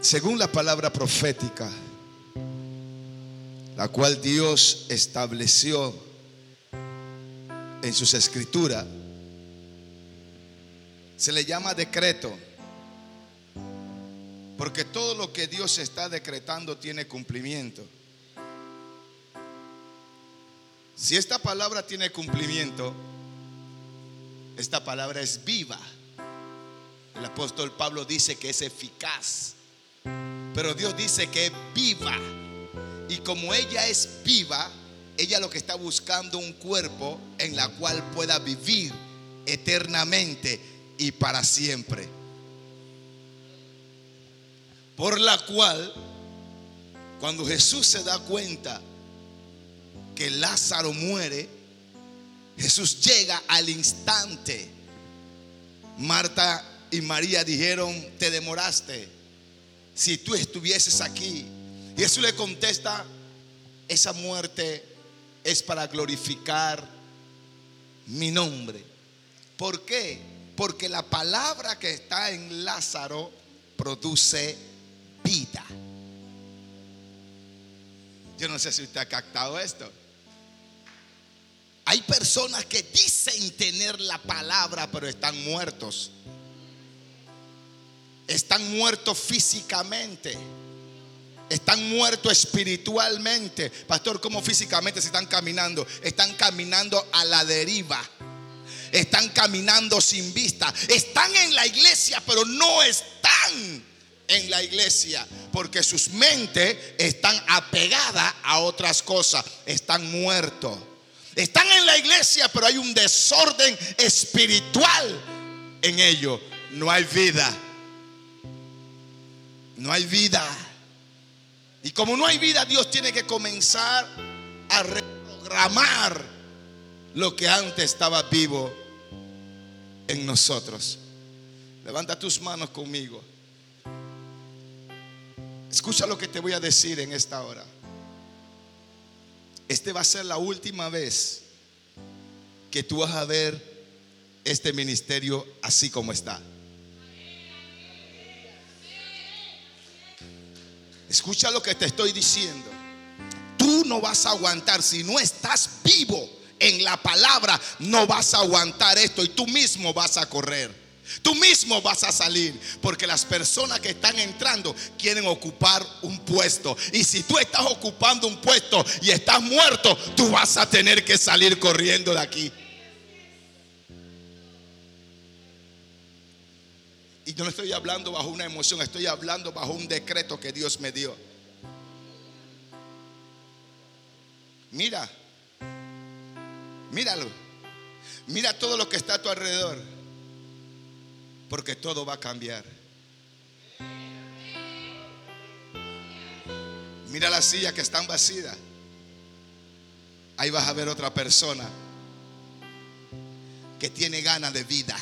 según la palabra profética, la cual Dios estableció en sus escrituras, se le llama decreto. Porque todo lo que Dios está decretando tiene cumplimiento. Si esta palabra tiene cumplimiento, esta palabra es viva. El apóstol Pablo dice que es eficaz. Pero Dios dice que es viva. Y como ella es viva, ella lo que está buscando un cuerpo en la cual pueda vivir eternamente y para siempre. Por la cual, cuando Jesús se da cuenta que Lázaro muere, Jesús llega al instante. Marta y María dijeron, te demoraste. Si tú estuvieses aquí. Y Jesús le contesta, esa muerte es para glorificar mi nombre. ¿Por qué? Porque la palabra que está en Lázaro produce vida. Yo no sé si usted ha captado esto. Hay personas que dicen tener la palabra, pero están muertos. Están muertos físicamente. Están muertos espiritualmente. Pastor, ¿cómo físicamente se están caminando? Están caminando a la deriva. Están caminando sin vista. Están en la iglesia, pero no están en la iglesia. Porque sus mentes están apegadas a otras cosas. Están muertos. Están en la iglesia, pero hay un desorden espiritual en ellos. No hay vida. No hay vida. Y como no hay vida, Dios tiene que comenzar a reprogramar lo que antes estaba vivo en nosotros. Levanta tus manos conmigo. Escucha lo que te voy a decir en esta hora. Este va a ser la última vez que tú vas a ver este ministerio así como está. Escucha lo que te estoy diciendo. Tú no vas a aguantar si no estás vivo en la palabra, no vas a aguantar esto y tú mismo vas a correr. Tú mismo vas a salir porque las personas que están entrando quieren ocupar un puesto. Y si tú estás ocupando un puesto y estás muerto, tú vas a tener que salir corriendo de aquí. Y yo no estoy hablando bajo una emoción, estoy hablando bajo un decreto que Dios me dio. Mira, míralo. Mira todo lo que está a tu alrededor. Porque todo va a cambiar. Mira las sillas que están vacías. Ahí vas a ver otra persona que tiene ganas de vida.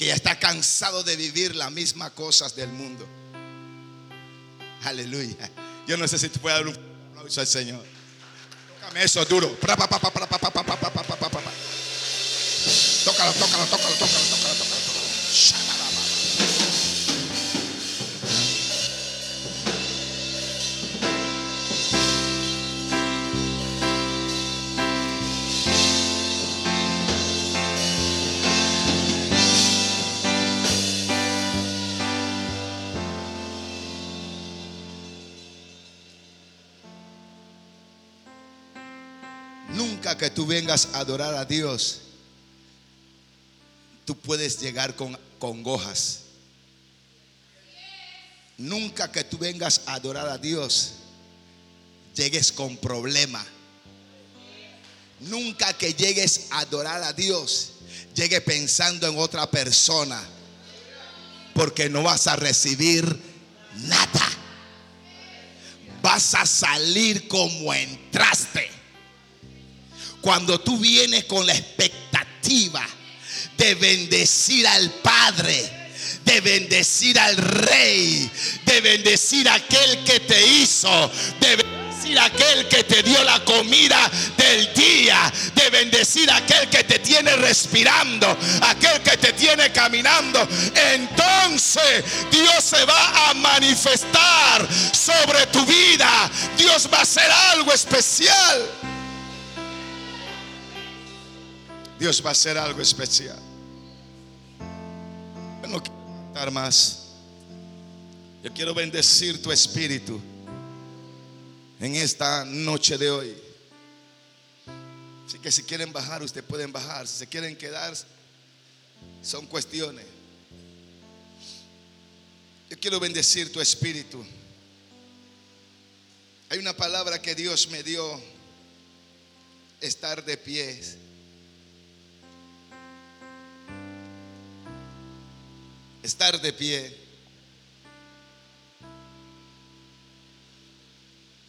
Que ya está cansado de vivir las mismas cosas del mundo. Aleluya. Yo no sé si tú puedes dar un aplauso al Señor. Tócame eso duro. A adorar a Dios, tú puedes llegar con congojas. Nunca que tú vengas a adorar a Dios, llegues con problema. Nunca que llegues a adorar a Dios, llegue pensando en otra persona, porque no vas a recibir nada. Vas a salir como entraste. Cuando tú vienes con la expectativa de bendecir al Padre, de bendecir al Rey, de bendecir aquel que te hizo, de bendecir aquel que te dio la comida del día, de bendecir aquel que te tiene respirando, aquel que te tiene caminando. Entonces Dios se va a manifestar sobre tu vida. Dios va a hacer algo especial. Dios va a hacer algo especial. Yo no quiero estar más. Yo quiero bendecir tu espíritu en esta noche de hoy. Así que si quieren bajar, ustedes pueden bajar. Si se quieren quedar, son cuestiones. Yo quiero bendecir tu espíritu. Hay una palabra que Dios me dio, estar de pies. Estar de pie.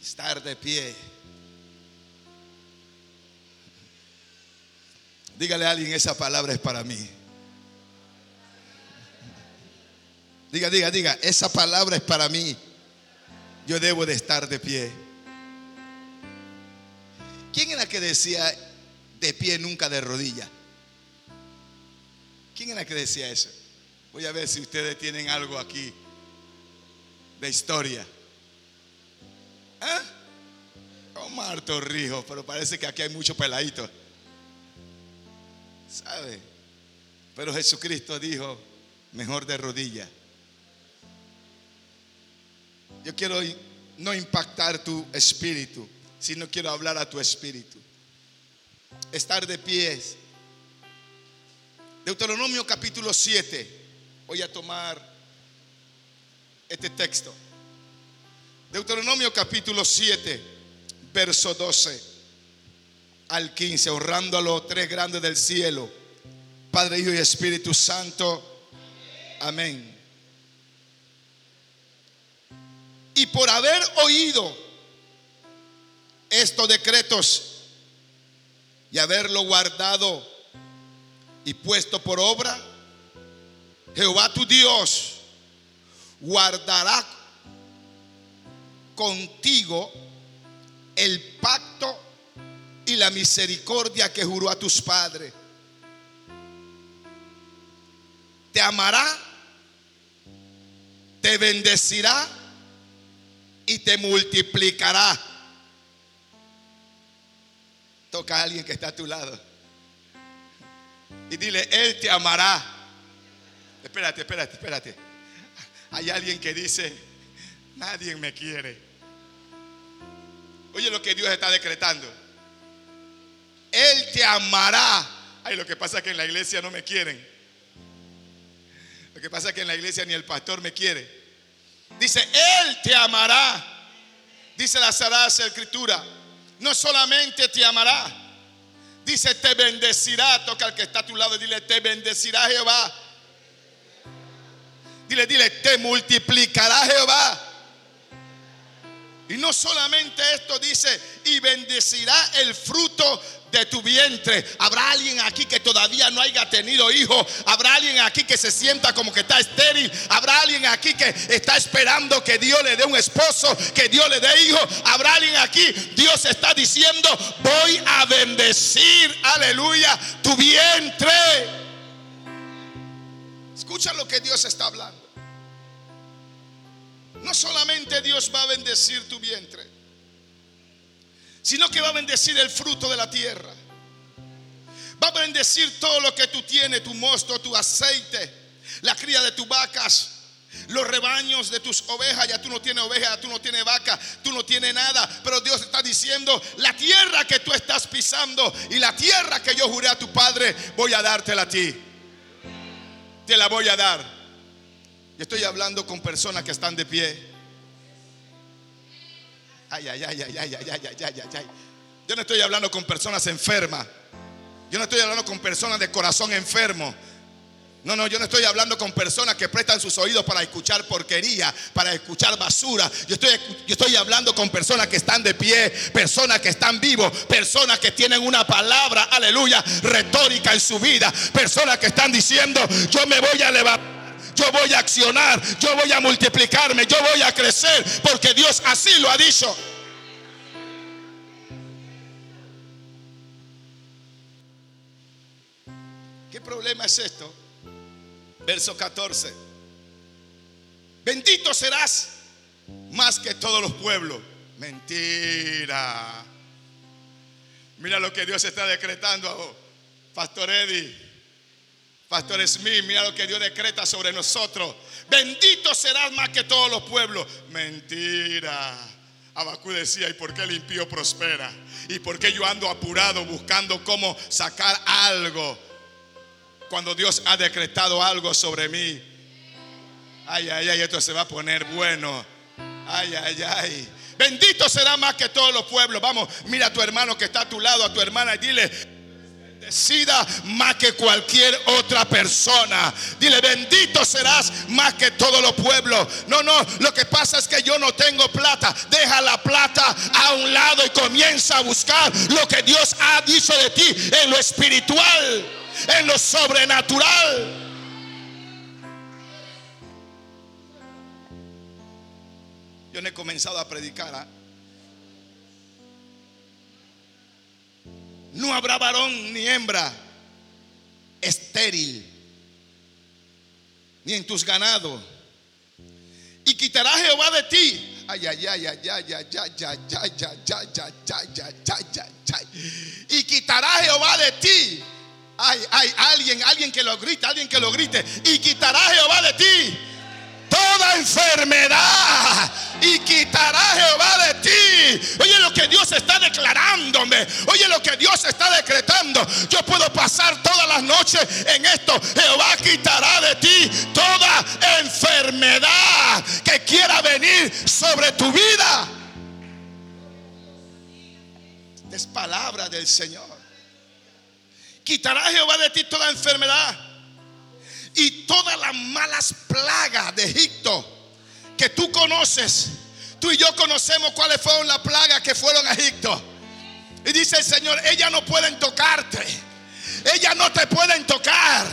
Estar de pie. Dígale a alguien, esa palabra es para mí. Diga, diga, diga, esa palabra es para mí. Yo debo de estar de pie. ¿Quién era que decía de pie nunca de rodilla? ¿Quién era que decía eso? Voy a ver si ustedes tienen algo aquí de historia. ¿Eh? Omar Torrijos, pero parece que aquí hay mucho peladito. ¿Sabe? Pero Jesucristo dijo, mejor de rodilla. Yo quiero no impactar tu espíritu, sino quiero hablar a tu espíritu. Estar de pies. Deuteronomio capítulo 7. Voy a tomar este texto. Deuteronomio capítulo 7, verso 12 al 15, honrando a los tres grandes del cielo, Padre, Hijo y Espíritu Santo. Amén. Y por haber oído estos decretos y haberlo guardado y puesto por obra, Jehová tu Dios guardará contigo el pacto y la misericordia que juró a tus padres. Te amará, te bendecirá y te multiplicará. Toca a alguien que está a tu lado. Y dile, Él te amará. Espérate, espérate, espérate. Hay alguien que dice, nadie me quiere. Oye lo que Dios está decretando. Él te amará. Ay, lo que pasa es que en la iglesia no me quieren. Lo que pasa es que en la iglesia ni el pastor me quiere. Dice, Él te amará. Dice la Sagrada Escritura. No solamente te amará. Dice, te bendecirá. Toca al que está a tu lado y dile, te bendecirá Jehová. Dile, dile, te multiplicará Jehová. Y no solamente esto dice, y bendecirá el fruto de tu vientre. Habrá alguien aquí que todavía no haya tenido hijo. Habrá alguien aquí que se sienta como que está estéril. Habrá alguien aquí que está esperando que Dios le dé un esposo, que Dios le dé hijo. Habrá alguien aquí. Dios está diciendo, voy a bendecir, aleluya, tu vientre. Escucha lo que Dios está hablando. No solamente Dios va a bendecir tu vientre, sino que va a bendecir el fruto de la tierra. Va a bendecir todo lo que tú tienes, tu mosto, tu aceite, la cría de tus vacas, los rebaños de tus ovejas. Ya tú no tienes ovejas, tú no tienes vaca, tú no tienes nada. Pero Dios está diciendo, la tierra que tú estás pisando y la tierra que yo juré a tu padre, voy a dártela a ti. Te la voy a dar. Estoy hablando con personas que están de pie. Ay, ay, ay, ay, ay, ay, ay, ay, ay, ay. Yo no estoy hablando con personas enfermas. Yo no estoy hablando con personas de corazón enfermo. No, no, yo no estoy hablando con personas que prestan sus oídos para escuchar porquería, para escuchar basura. Yo estoy, yo estoy hablando con personas que están de pie, personas que están vivos, personas que tienen una palabra, aleluya, retórica en su vida, personas que están diciendo, yo me voy a levantar yo voy a accionar, yo voy a multiplicarme, yo voy a crecer, porque Dios así lo ha dicho. ¿Qué problema es esto? Verso 14. Bendito serás más que todos los pueblos. Mentira. Mira lo que Dios está decretando, Pastor Eddie. Pastor Smith. Mira lo que Dios decreta sobre nosotros. Bendito serás más que todos los pueblos. Mentira. Abacú decía, ¿y por qué el impío prospera? ¿Y por qué yo ando apurado buscando cómo sacar algo cuando Dios ha decretado algo sobre mí? Ay, ay, ay, esto se va a poner bueno. Ay, ay, ay. Bendito será más que todos los pueblos. Vamos, mira a tu hermano que está a tu lado, a tu hermana y dile, bendecida más que cualquier otra persona. Dile, bendito serás más que todos los pueblos. No, no, lo que pasa es que yo no tengo plata. Deja la plata a un lado y comienza a buscar lo que Dios ha dicho de ti en lo espiritual, en lo sobrenatural. Yo no he comenzado a predicar. ¿ah? No habrá varón ni hembra estéril, ni en tus ganados. Y quitará Jehová de ti. Ay, ay, ay, ay, ay, ay, ay, ay, ay, ay, ay, ay, ay, Y quitará Jehová de ti. Ay, ay, alguien, alguien que lo grite, alguien que lo grite. Y quitará Jehová de ti toda enfermedad y quitará Jehová de ti. Oye lo que Dios está declarándome. Oye lo que Dios está decretando. Yo puedo pasar todas las noches en esto. Jehová quitará de ti toda enfermedad que quiera venir sobre tu vida. Es palabra del Señor. Quitará Jehová de ti toda enfermedad y todas las malas plagas de Egipto que tú conoces. Tú y yo conocemos cuáles fueron las plagas que fueron a Egipto. Y dice el Señor, ellas no pueden tocarte. Ellas no te pueden tocar.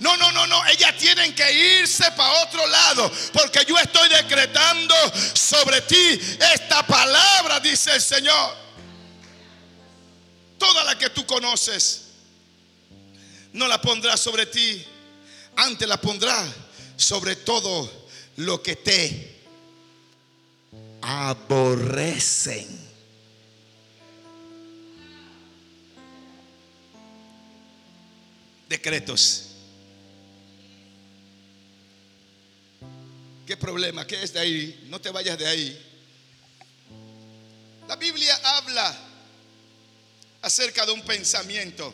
No, no, no, no. Ellas tienen que irse para otro lado. Porque yo estoy decretando sobre ti esta palabra, dice el Señor. Toda la que tú conoces, no la pondrá sobre ti antes la pondrá sobre todo lo que te aborrecen. Decretos. ¿Qué problema? ¿Qué es de ahí? No te vayas de ahí. La Biblia habla acerca de un pensamiento.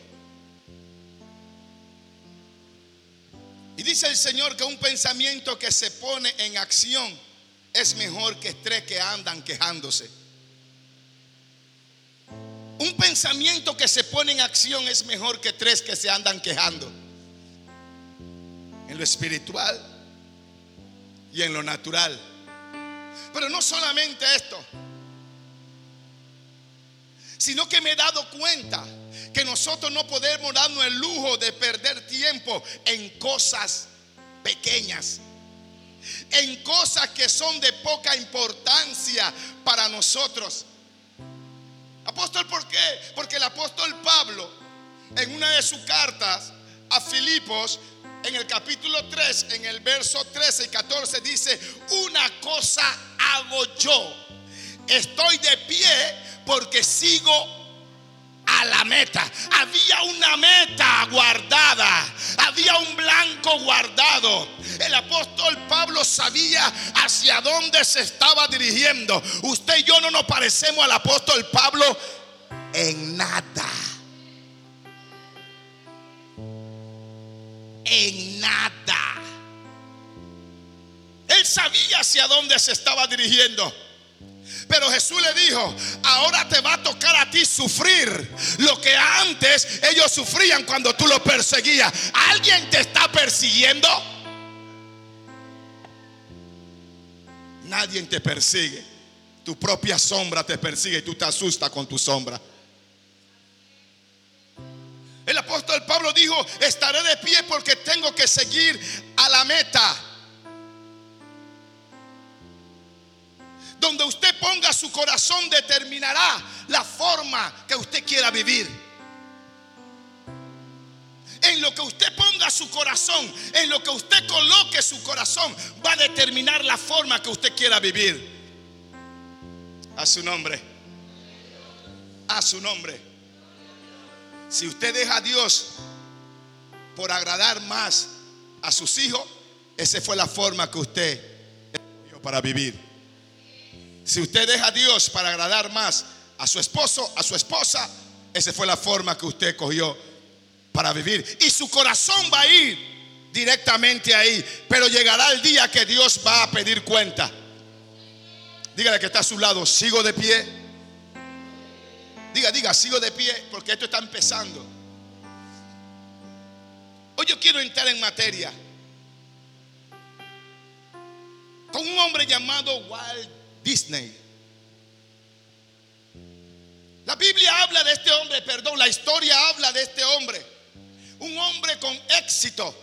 Y dice el Señor que un pensamiento que se pone en acción es mejor que tres que andan quejándose. Un pensamiento que se pone en acción es mejor que tres que se andan quejando. En lo espiritual y en lo natural. Pero no solamente esto, sino que me he dado cuenta que nosotros no podemos darnos el lujo de perder tiempo en cosas pequeñas, en cosas que son de poca importancia para nosotros. Apóstol, ¿por qué? Porque el apóstol Pablo, en una de sus cartas a Filipos, en el capítulo 3, en el verso 13 y 14, dice, una cosa hago yo. Estoy de pie porque sigo a la meta. Había una meta guardada. Había un blanco guardado. El apóstol Pablo sabía hacia dónde se estaba dirigiendo. Usted y yo no nos parecemos al apóstol Pablo en nada. En nada. Él sabía hacia dónde se estaba dirigiendo. Pero Jesús le dijo, ahora te va a tocar a ti sufrir lo que antes ellos sufrían cuando tú lo perseguías. ¿Alguien te está persiguiendo? Nadie te persigue. Tu propia sombra te persigue y tú te asustas con tu sombra. El apóstol Pablo dijo, estaré de pie porque tengo que seguir a la meta. Donde usted ponga su corazón determinará la forma que usted quiera vivir. En lo que usted ponga su corazón, en lo que usted coloque su corazón, va a determinar la forma que usted quiera vivir. A su nombre. A su nombre. Si usted deja a Dios por agradar más a sus hijos, esa fue la forma que usted para vivir. Si usted deja a Dios para agradar más a su esposo, a su esposa, esa fue la forma que usted cogió para vivir. Y su corazón va a ir directamente ahí. Pero llegará el día que Dios va a pedir cuenta. Dígale que está a su lado, sigo de pie. Diga, diga, sigo de pie porque esto está empezando. Hoy yo quiero entrar en materia con un hombre llamado Walt Disney. La Biblia habla de este hombre, perdón, la historia habla de este hombre. Un hombre con éxito.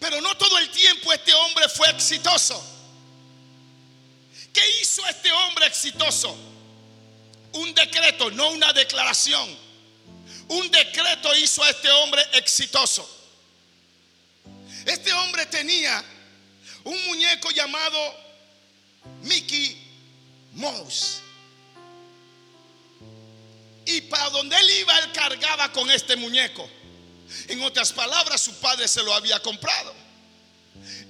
Pero no todo el tiempo este hombre fue exitoso. ¿Qué hizo este hombre exitoso? Un decreto, no una declaración. Un decreto hizo a este hombre exitoso. Este hombre tenía un muñeco llamado Mickey Mouse. Y para donde él iba, él cargaba con este muñeco. En otras palabras, su padre se lo había comprado.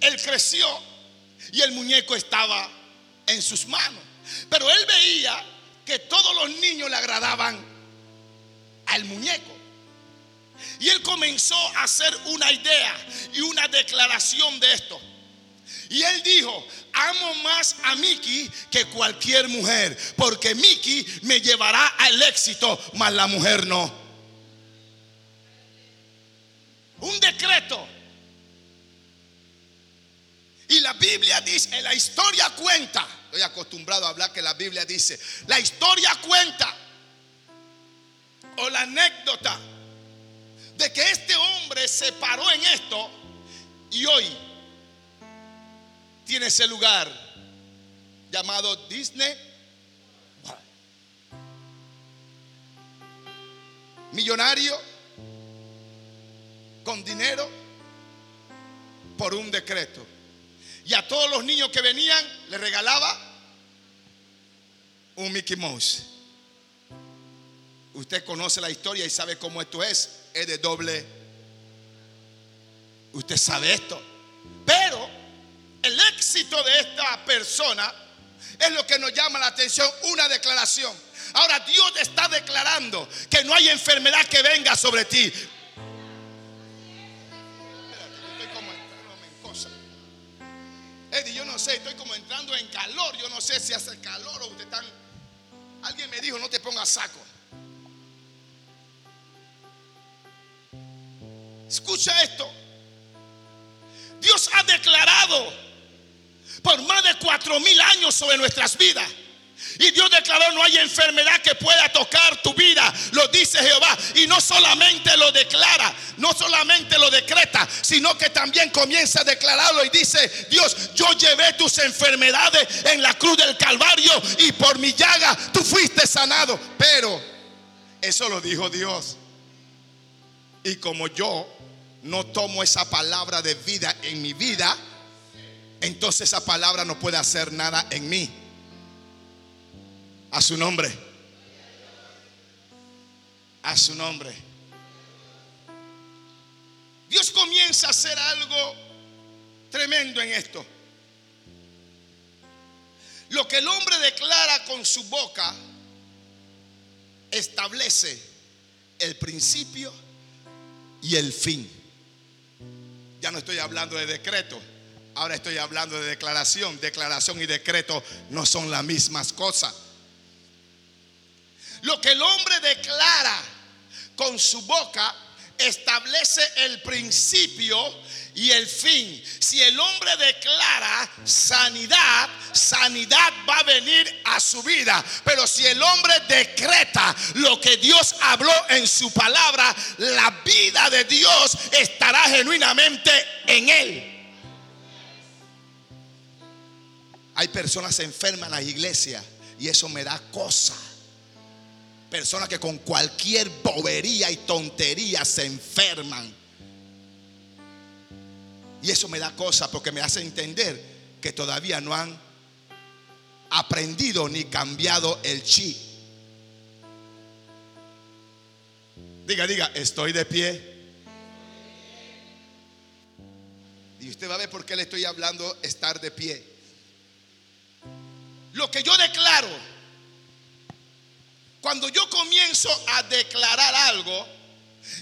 Él creció y el muñeco estaba en sus manos. Pero él veía que todos los niños le agradaban al muñeco. Y él comenzó a hacer una idea y una declaración de esto. Y él dijo, amo más a Mickey que cualquier mujer, porque Mickey me llevará al éxito, mas la mujer no. Un decreto. Y la Biblia dice, la historia cuenta, estoy acostumbrado a hablar que la Biblia dice, la historia cuenta, o la anécdota, de que este hombre se paró en esto y hoy tiene ese lugar llamado Disney. Millonario con dinero por un decreto. Y a todos los niños que venían le regalaba un Mickey Mouse. Usted conoce la historia y sabe cómo esto es. Es de doble. Usted sabe esto. Pero el éxito de esta persona es lo que nos llama la atención, una declaración. Ahora Dios está declarando que no hay enfermedad que venga sobre ti. Eddie, yo no sé, estoy como entrando en calor. Yo no sé si hace calor o usted están. Alguien me dijo, no te pongas saco. Escucha esto. Dios ha declarado por más de cuatro mil años sobre nuestras vidas. Y Dios declaró, no hay enfermedad que pueda tocar tu vida, lo dice Jehová. Y no solamente lo declara, no solamente lo decreta, sino que también comienza a declararlo y dice, Dios, yo llevé tus enfermedades en la cruz del Calvario y por mi llaga tú fuiste sanado. Pero eso lo dijo Dios. Y como yo no tomo esa palabra de vida en mi vida, entonces esa palabra no puede hacer nada en mí. A su nombre. A su nombre. Dios comienza a hacer algo tremendo en esto. Lo que el hombre declara con su boca establece el principio y el fin. Ya no estoy hablando de decreto, ahora estoy hablando de declaración. Declaración y decreto no son las mismas cosas. Lo que el hombre declara con su boca establece el principio y el fin. Si el hombre declara sanidad, sanidad va a venir a su vida. Pero si el hombre decreta lo que Dios habló en su palabra, la vida de Dios estará genuinamente en él. Hay personas enfermas en las iglesias y eso me da cosa. Personas que con cualquier bobería y tontería se enferman Y eso me da cosa porque me hace entender que todavía no han aprendido ni cambiado el chi. Diga, diga, estoy de pie. Y usted va a ver por qué le estoy hablando estar de pie. Lo que yo declaro, cuando yo comienzo a declarar algo,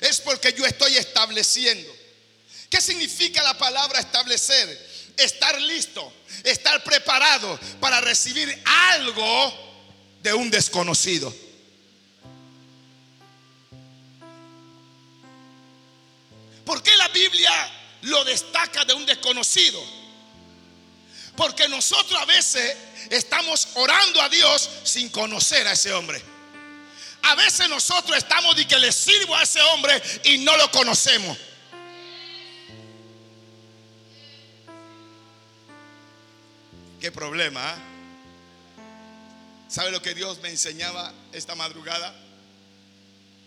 es porque yo estoy estableciendo. ¿Qué significa la palabra establecer? Estar listo, estar preparado para recibir algo de un desconocido. ¿Por qué la Biblia lo destaca de un desconocido? Porque nosotros a veces estamos orando a Dios sin conocer a ese hombre. A veces nosotros estamos de que le sirvo a ese hombre y no lo conocemos. Qué problema. ¿eh? ¿Sabe lo que Dios me enseñaba esta madrugada?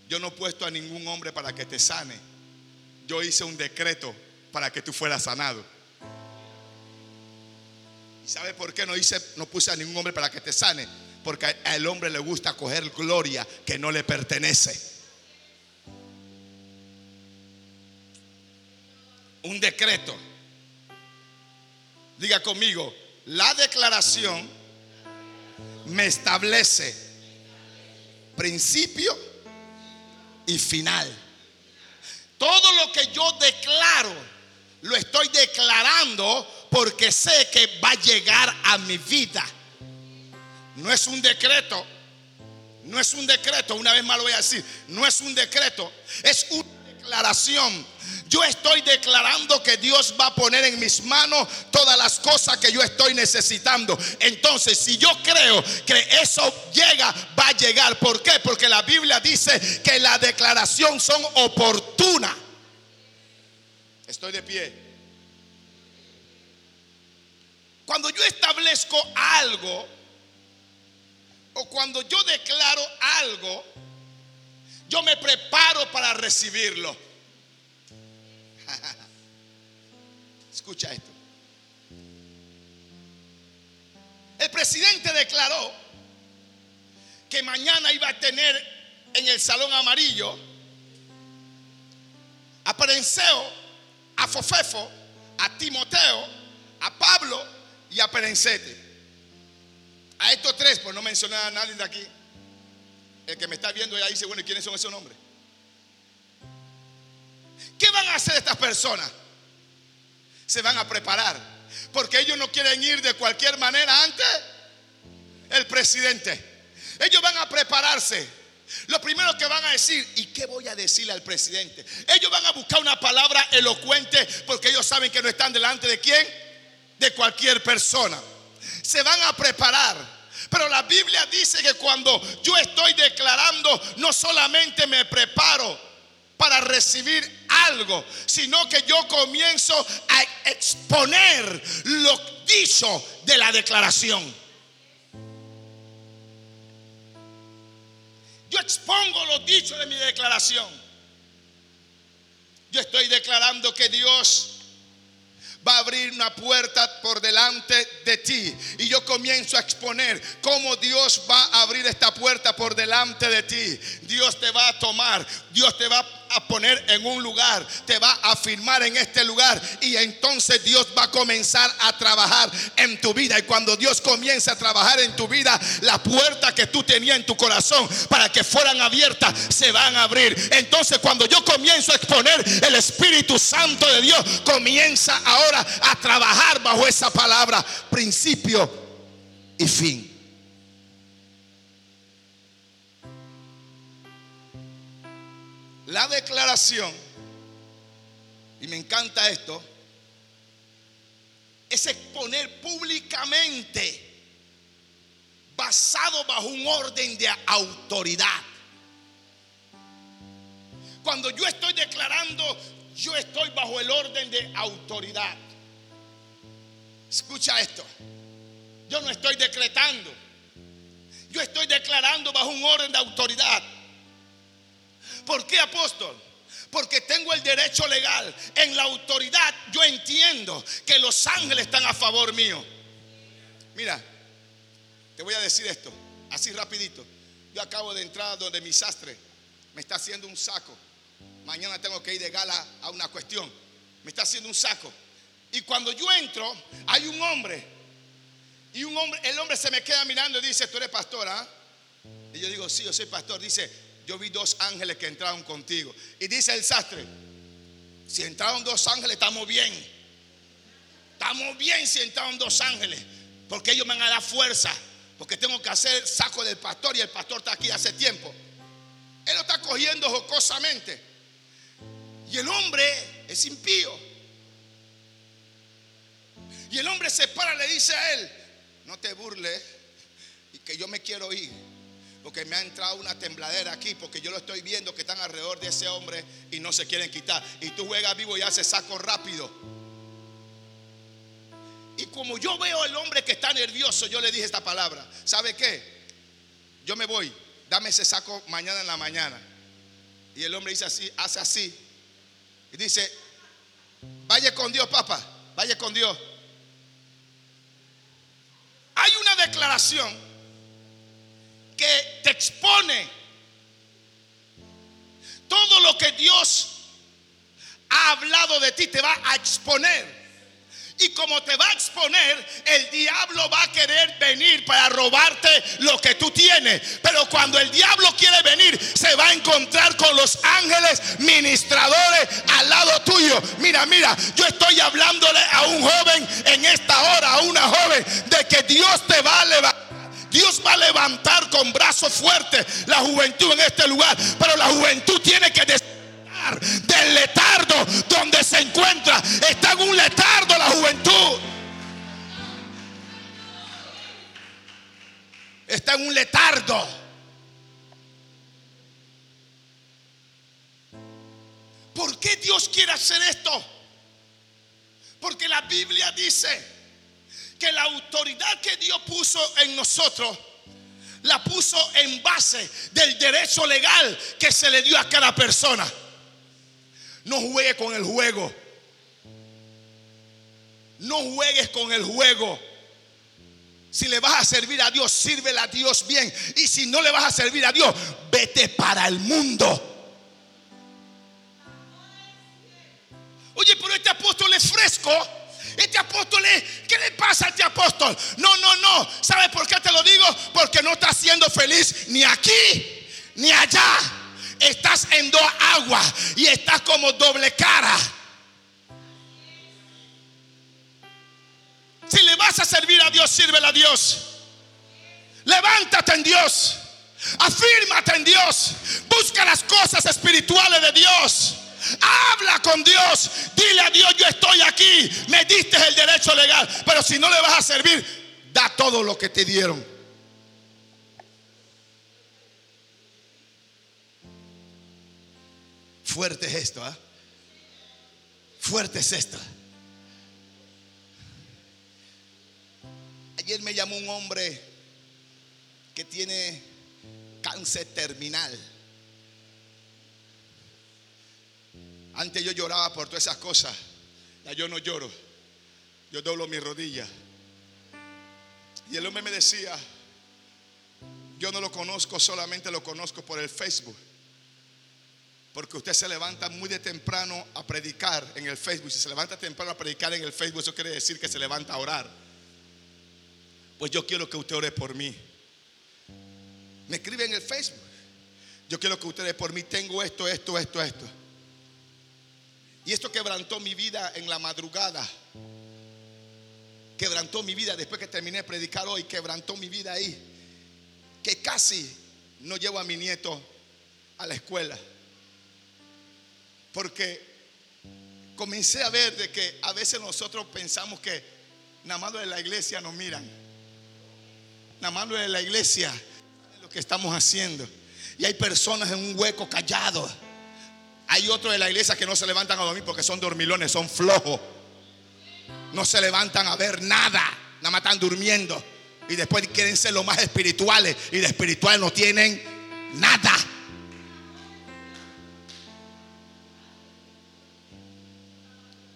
Yo no he puesto a ningún hombre para que te sane. Yo hice un decreto para que tú fueras sanado. ¿Y sabe por qué no hice, no puse a ningún hombre para que te sane? Porque al hombre le gusta coger gloria que no le pertenece. Un decreto. Diga conmigo, la declaración me establece principio y final. Todo lo que yo declaro, lo estoy declarando porque sé que va a llegar a mi vida. No es un decreto, no es un decreto, una vez más lo voy a decir, no es un decreto, es una declaración yo estoy declarando que Dios va a poner en mis manos todas las cosas que yo estoy necesitando. Entonces, si yo creo que eso llega, va a llegar. ¿Por qué? Porque la Biblia dice que la declaración son oportunas. Estoy de pie. Cuando yo establezco algo, o cuando yo declaro algo, yo me preparo para recibirlo. Escucha esto. El presidente declaró que mañana iba a tener en el salón amarillo a Perenseo, a Fofefo, a Timoteo, a Pablo y a Perencete. A estos tres, por no mencionar a nadie de aquí, el que me está viendo ya dice, bueno, ¿y quiénes son esos nombres? ¿Qué van a hacer estas personas? Se van a preparar. Porque ellos no quieren ir de cualquier manera ante el presidente. Ellos van a prepararse. Lo primero que van a decir, ¿y qué voy a decirle al presidente? Ellos van a buscar una palabra elocuente porque ellos saben que no están delante de quién? De cualquier persona. Se van a preparar. Pero la Biblia dice que cuando yo estoy declarando, no solamente me preparo, para recibir algo, sino que yo comienzo a exponer lo dicho de la declaración. Yo expongo lo dicho de mi declaración. Yo estoy declarando que Dios va a abrir una puerta por delante de ti. Y yo comienzo a exponer cómo Dios va a abrir esta puerta por delante de ti. Dios te va a tomar, Dios te va a poner en un lugar, te va a firmar en este lugar y entonces Dios va a comenzar a trabajar en tu vida. Y cuando Dios comienza a trabajar en tu vida, la puerta que tú tenías en tu corazón para que fueran abiertas se van a abrir. Entonces cuando yo comienzo a exponer, el Espíritu Santo de Dios comienza ahora a trabajar bajo esa palabra, principio y fin. La declaración, y me encanta esto, es exponer públicamente, basado bajo un orden de autoridad. Cuando yo estoy declarando, yo estoy bajo el orden de autoridad. Escucha esto. Yo no estoy decretando. Yo estoy declarando bajo un orden de autoridad. ¿Por qué apóstol? Porque tengo el derecho legal. En la autoridad yo entiendo que los ángeles están a favor mío. Mira, te voy a decir esto, así rapidito. Yo acabo de entrar donde mi sastre me está haciendo un saco. Mañana tengo que ir de gala a una cuestión. Me está haciendo un saco. Y cuando yo entro, hay un hombre. Y un hombre, el hombre se me queda mirando y dice, ¿tú eres pastora? Ah?". Y yo digo, sí, yo soy pastor. Dice, yo vi dos ángeles que entraron contigo. Y dice el sastre, si entraron dos ángeles, estamos bien. Estamos bien si entraron dos ángeles. Porque ellos me van a dar fuerza. Porque tengo que hacer saco del pastor y el pastor está aquí hace tiempo. Él lo está cogiendo jocosamente. Y el hombre es impío. Y el hombre se para, le dice a él, no te burles y que yo me quiero ir. Porque me ha entrado una tembladera aquí, porque yo lo estoy viendo que están alrededor de ese hombre y no se quieren quitar. Y tú juegas vivo y haces saco rápido. Y como yo veo al hombre que está nervioso, yo le dije esta palabra. ¿Sabe qué? Yo me voy, dame ese saco mañana en la mañana. Y el hombre dice así, hace así. Y dice, vaya con Dios, papá, vaya con Dios. Hay una declaración que te expone todo lo que Dios ha hablado de ti, te va a exponer. Y como te va a exponer, el diablo va a querer venir para robarte lo que tú tienes. Pero cuando el diablo quiere venir, se va a encontrar con los ángeles ministradores al lado tuyo. Mira, mira, yo estoy hablándole a un joven en esta hora, a una joven, de que Dios te va a levantar. Dios va a levantar con brazos fuertes la juventud en este lugar. Pero la juventud tiene que del letardo donde se encuentra. Está en un letardo la juventud. Está en un letardo. ¿Por qué Dios quiere hacer esto? Porque la Biblia dice que la autoridad que Dios puso en nosotros la puso en base del derecho legal que se le dio a cada persona. No juegue con el juego. No juegues con el juego. Si le vas a servir a Dios, sírvele a Dios bien. Y si no le vas a servir a Dios, vete para el mundo. Oye, pero este apóstol es fresco. Este apóstol es, ¿qué le pasa a este apóstol? No, no, no. ¿Sabes por qué te lo digo? Porque no está siendo feliz ni aquí ni allá estás en dos aguas y estás como doble cara. Si le vas a servir a Dios, sírvele a Dios. Levántate en Dios. Afírmate en Dios. Busca las cosas espirituales de Dios. Habla con Dios. Dile a Dios, yo estoy aquí. Me diste el derecho legal. Pero si no le vas a servir, da todo lo que te dieron. Fuerte es esto, ¿ah? Fuerte es esto. Ayer me llamó un hombre que tiene cáncer terminal. Antes yo lloraba por todas esas cosas. Ya yo no lloro. Yo doblo mis rodillas. Y el hombre me decía, yo no lo conozco, solamente lo conozco por el Facebook. Porque usted se levanta muy de temprano a predicar en el Facebook. Si se levanta temprano a predicar en el Facebook, eso quiere decir que se levanta a orar. Pues yo quiero que usted ore por mí. Me escribe en el Facebook. Yo quiero que usted ore por mí. Tengo esto, esto, esto, esto. Y esto quebrantó mi vida en la madrugada. Quebrantó mi vida después que terminé de predicar hoy. Quebrantó mi vida ahí. Que casi no llevo a mi nieto a la escuela. Porque comencé a ver de que a veces nosotros pensamos que nada más de la iglesia nos miran. Nada más de la iglesia lo que estamos haciendo. Y hay personas en un hueco callado. Hay otros de la iglesia que no se levantan a dormir porque son dormilones, son flojos. No se levantan a ver nada. Nada más están durmiendo. Y después quieren ser los más espirituales. Y de espiritual no tienen nada.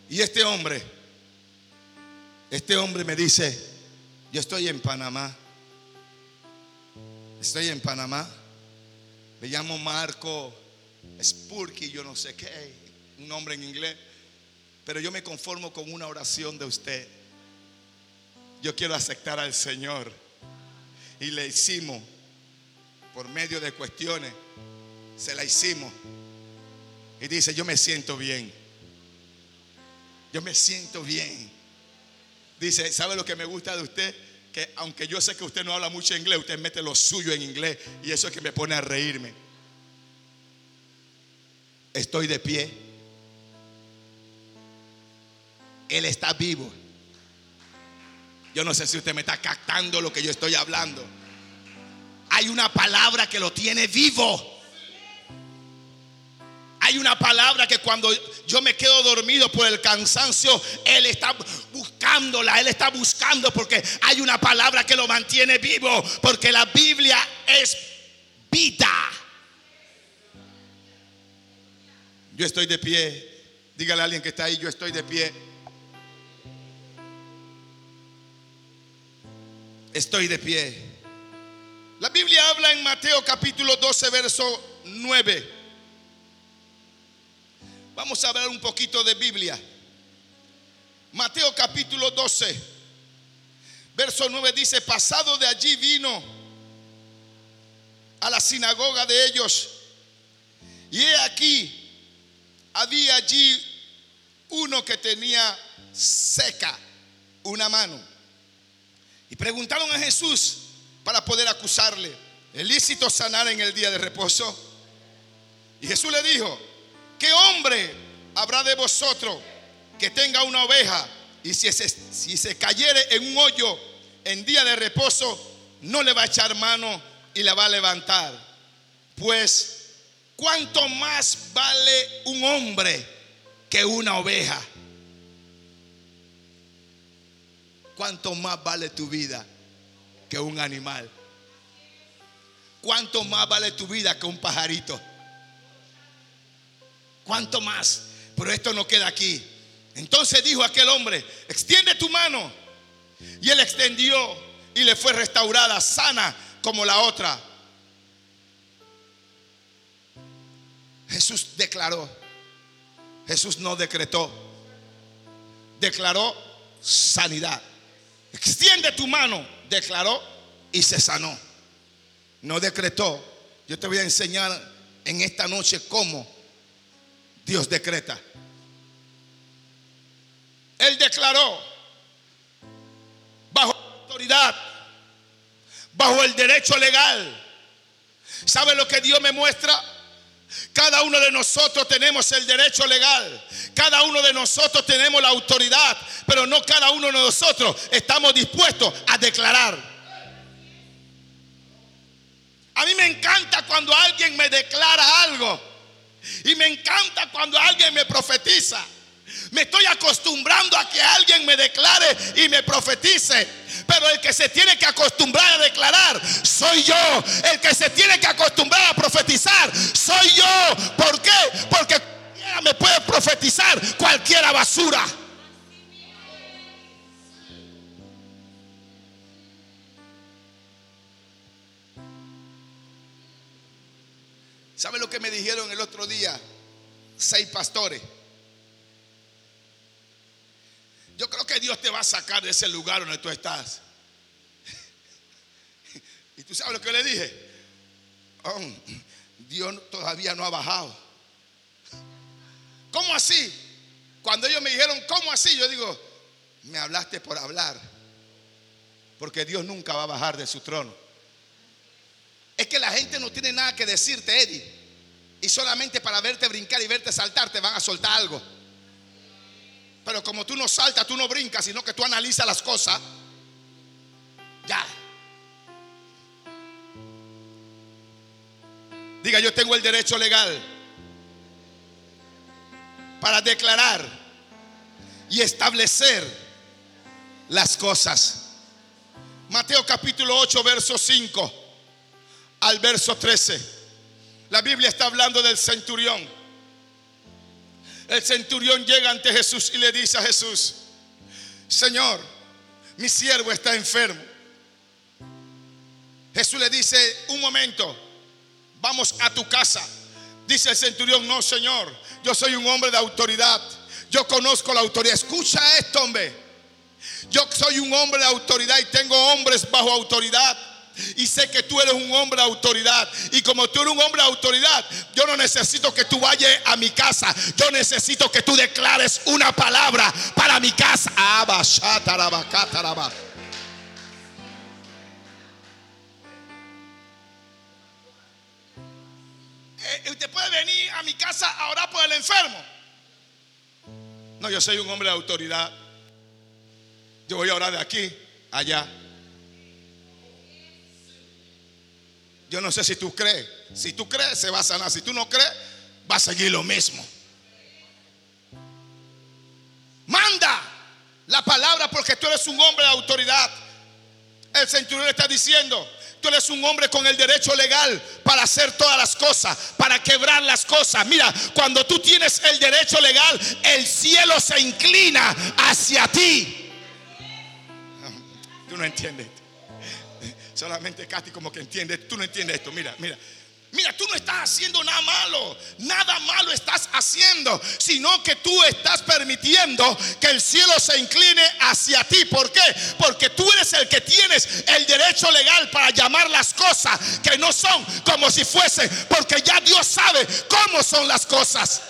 Y este hombre, este hombre me dice, yo estoy en Panamá. Estoy en Panamá. Me llamo Marco Spurky, yo no sé qué, un nombre en inglés. Pero yo me conformo con una oración de usted. Yo quiero aceptar al Señor. Y le hicimos, por medio de cuestiones, se la hicimos. Y dice, yo me siento bien. Yo me siento bien. Dice, ¿sabe lo que me gusta de usted? Que aunque yo sé que usted no habla mucho inglés, usted mete lo suyo en inglés. Y eso es que me pone a reírme. Estoy de pie. Él está vivo. Yo no sé si usted me está captando lo que yo estoy hablando. Hay una palabra que lo tiene vivo. Hay una palabra que cuando yo me quedo dormido por el cansancio, Él está buscándola, Él está buscando porque hay una palabra que lo mantiene vivo, porque la Biblia es vida. Yo estoy de pie. Dígale a alguien que está ahí, yo estoy de pie. Estoy de pie. La Biblia habla en Mateo capítulo 12, verso 9. Vamos a hablar un poquito de Biblia. Mateo capítulo 12, verso 9 dice, pasado de allí vino a la sinagoga de ellos. Y he aquí, había allí uno que tenía seca una mano. Y preguntaron a Jesús para poder acusarle, ¿es lícito sanar en el día de reposo? Y Jesús le dijo, ¿qué hombre habrá de vosotros que tenga una oveja y si se, si se cayere en un hoyo en día de reposo, no le va a echar mano y la va a levantar? Pues, ¿cuánto más vale un hombre que una oveja? ¿Cuánto más vale tu vida que un animal? ¿Cuánto más vale tu vida que un pajarito? ¿Cuánto más? Pero esto no queda aquí. Entonces dijo aquel hombre, extiende tu mano. Y él extendió y le fue restaurada, sana como la otra. Jesús declaró, Jesús no decretó, declaró sanidad. Extiende tu mano, declaró y se sanó. No decretó. Yo te voy a enseñar en esta noche cómo Dios decreta. Él declaró bajo autoridad, bajo el derecho legal. ¿Sabe lo que Dios me muestra? Cada uno de nosotros tenemos el derecho legal. Cada uno de nosotros tenemos la autoridad. Pero no cada uno de nosotros estamos dispuestos a declarar. A mí me encanta cuando alguien me declara algo. Y me encanta cuando alguien me profetiza. Me estoy acostumbrando a que alguien me declare y me profetice. Pero el que se tiene que acostumbrar a declarar soy yo. El que se tiene que acostumbrar a profetizar soy yo. ¿Por qué? Porque me puede profetizar cualquiera basura. ¿Sabe lo que me dijeron el otro día? Seis pastores. Yo creo que Dios te va a sacar de ese lugar donde tú estás. Y tú sabes lo que le dije. Oh, Dios todavía no ha bajado. ¿Cómo así? Cuando ellos me dijeron, ¿cómo así? Yo digo, me hablaste por hablar. Porque Dios nunca va a bajar de su trono. Es que la gente no tiene nada que decirte, Eddie. Y solamente para verte brincar y verte saltar te van a soltar algo. Pero como tú no saltas, tú no brincas, sino que tú analizas las cosas. Ya. Diga, yo tengo el derecho legal para declarar y establecer las cosas. Mateo capítulo 8, verso 5 al verso 13. La Biblia está hablando del centurión. El centurión llega ante Jesús y le dice a Jesús, Señor, mi siervo está enfermo. Jesús le dice, un momento, vamos a tu casa. Dice el centurión, no, Señor, yo soy un hombre de autoridad. Yo conozco la autoridad. Escucha esto, hombre. Yo soy un hombre de autoridad y tengo hombres bajo autoridad. Y sé que tú eres un hombre de autoridad. Y como tú eres un hombre de autoridad, yo no necesito que tú vayas a mi casa. Yo necesito que tú declares una palabra para mi casa. Eh, usted puede venir a mi casa a orar por el enfermo. No, yo soy un hombre de autoridad. Yo voy a orar de aquí allá. Yo no sé si tú crees. Si tú crees, se va a sanar. Si tú no crees, va a seguir lo mismo. Manda la palabra porque tú eres un hombre de autoridad. El centurión está diciendo, Tú eres un hombre con el derecho legal para hacer todas las cosas, para quebrar las cosas. Mira, cuando tú tienes el derecho legal, el cielo se inclina hacia ti. Tú no entiendes. Solamente Katy como que entiende. Tú no entiendes esto. Mira, mira. Mira, tú no estás haciendo nada malo, nada malo estás haciendo, sino que tú estás permitiendo que el cielo se incline hacia ti. ¿Por qué? Porque tú eres el que tienes el derecho legal para llamar las cosas que no son como si fuesen, porque ya Dios sabe cómo son las cosas.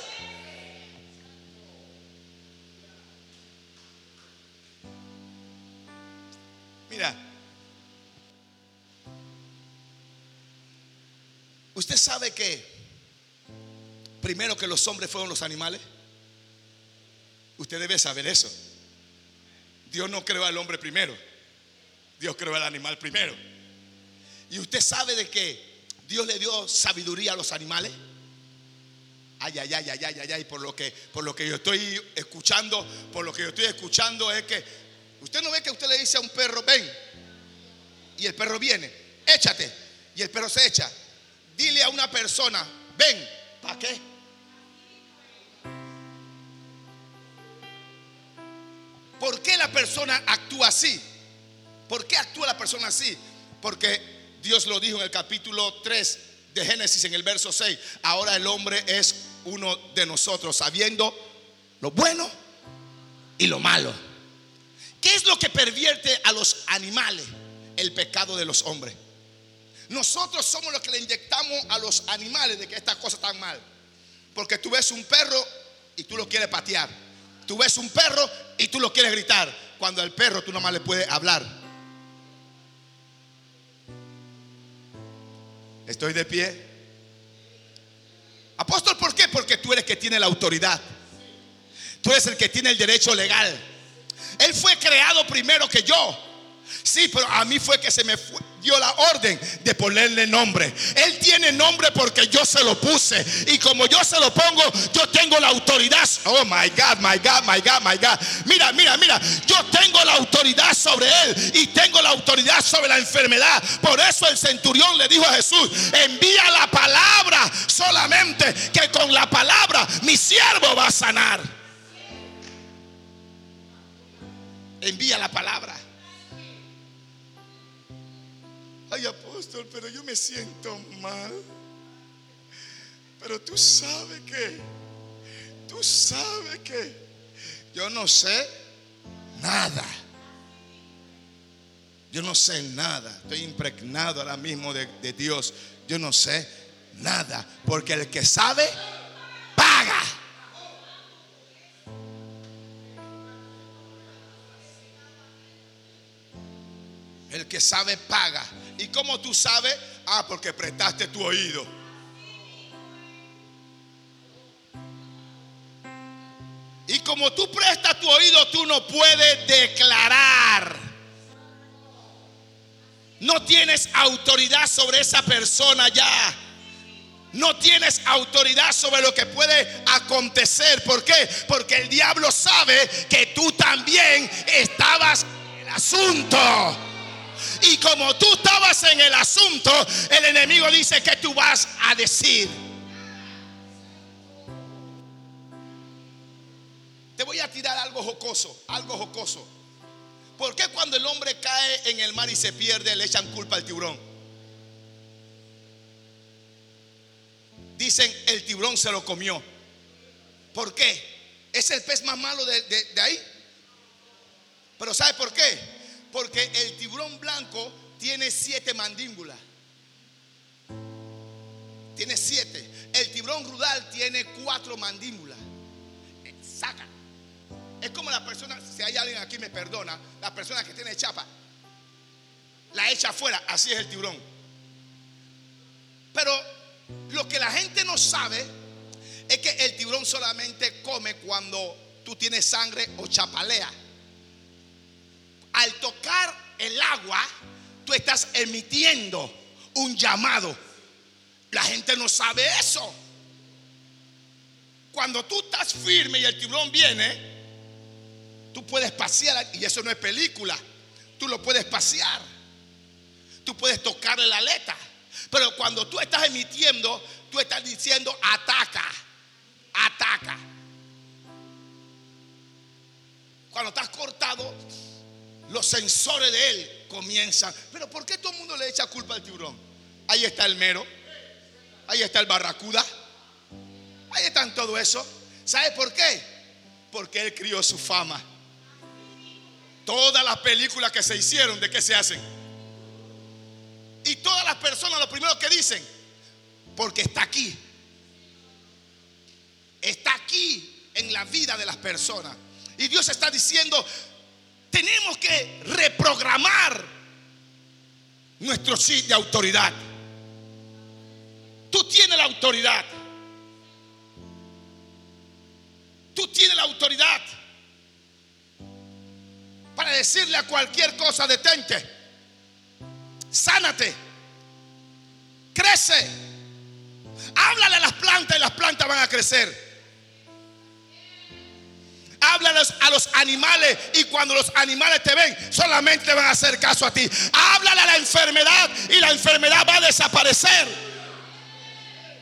Mira, ¿Usted sabe que primero que los hombres fueron los animales? Usted debe saber eso. Dios no creó al hombre primero. Dios creó al animal primero. Y usted sabe de que Dios le dio sabiduría a los animales. Ay, ay, ay, ay, ay, ay, ay, por lo que por lo que yo estoy escuchando, por lo que yo estoy escuchando es que usted no ve que usted le dice a un perro, "Ven." Y el perro viene, "Échate." Y el perro se echa. Dile a una persona, ven, ¿para qué? ¿Por qué la persona actúa así? ¿Por qué actúa la persona así? Porque Dios lo dijo en el capítulo 3 de Génesis, en el verso 6. Ahora el hombre es uno de nosotros, sabiendo lo bueno y lo malo. ¿Qué es lo que pervierte a los animales? El pecado de los hombres. Nosotros somos los que le inyectamos a los animales de que estas cosas están mal. Porque tú ves un perro y tú lo quieres patear. Tú ves un perro y tú lo quieres gritar. Cuando al perro tú nomás le puedes hablar. Estoy de pie. Apóstol, ¿por qué? Porque tú eres el que tiene la autoridad. Tú eres el que tiene el derecho legal. Él fue creado primero que yo. Sí, pero a mí fue que se me dio la orden de ponerle nombre. Él tiene nombre porque yo se lo puse. Y como yo se lo pongo, yo tengo la autoridad. Oh my God, my God, my God, my God. Mira, mira, mira. Yo tengo la autoridad sobre él y tengo la autoridad sobre la enfermedad. Por eso el centurión le dijo a Jesús: Envía la palabra solamente que con la palabra mi siervo va a sanar. Envía la palabra. Ay, apóstol, pero yo me siento mal. Pero tú sabes que, tú sabes que yo no sé nada. Yo no sé nada. Estoy impregnado ahora mismo de, de Dios. Yo no sé nada. Porque el que sabe, paga. El que sabe paga. ¿Y cómo tú sabes? Ah, porque prestaste tu oído. Y como tú prestas tu oído, tú no puedes declarar. No tienes autoridad sobre esa persona ya. No tienes autoridad sobre lo que puede acontecer. ¿Por qué? Porque el diablo sabe que tú también estabas en el asunto. Y como tú estabas en el asunto, el enemigo dice que tú vas a decir. voy a tirar algo jocoso, algo jocoso. ¿Por qué cuando el hombre cae en el mar y se pierde le echan culpa al tiburón? Dicen el tiburón se lo comió. ¿Por qué? Es el pez más malo de, de ahí. Pero ¿sabe por qué? Porque el tiburón blanco tiene siete mandíbulas. Tiene siete. El tiburón rudal tiene cuatro mandíbulas. Eh, saca. Es como la persona, si hay alguien aquí me perdona, la persona que tiene chapa, la echa afuera, así es el tiburón. Pero lo que la gente no sabe es que el tiburón solamente come cuando tú tienes sangre o chapalea. Al tocar el agua, tú estás emitiendo un llamado. La gente no sabe eso. Cuando tú estás firme y el tiburón viene, tú puedes pasear, y eso no es película, tú lo puedes pasear. Tú puedes tocarle la aleta. Pero cuando tú estás emitiendo, tú estás diciendo ataca, ataca. Cuando estás cortado, los sensores de él comienzan. Pero ¿por qué todo el mundo le echa culpa al tiburón? Ahí está el mero, ahí está el barracuda, ahí están todo eso. ¿Sabe por qué? Porque él crió su fama. Todas las películas que se hicieron, ¿de qué se hacen? Y todas las personas lo primero que dicen, porque está aquí. Está aquí en la vida de las personas. Y Dios está diciendo, tenemos que reprogramar nuestro sí de autoridad. Tú tienes la autoridad. Tú tienes la autoridad para decirle a cualquier cosa, detente, sánate, crece, háblale a las plantas y las plantas van a crecer. Háblales a los animales y cuando los animales te ven, solamente van a hacer caso a ti. Háblale a la enfermedad y la enfermedad va a desaparecer.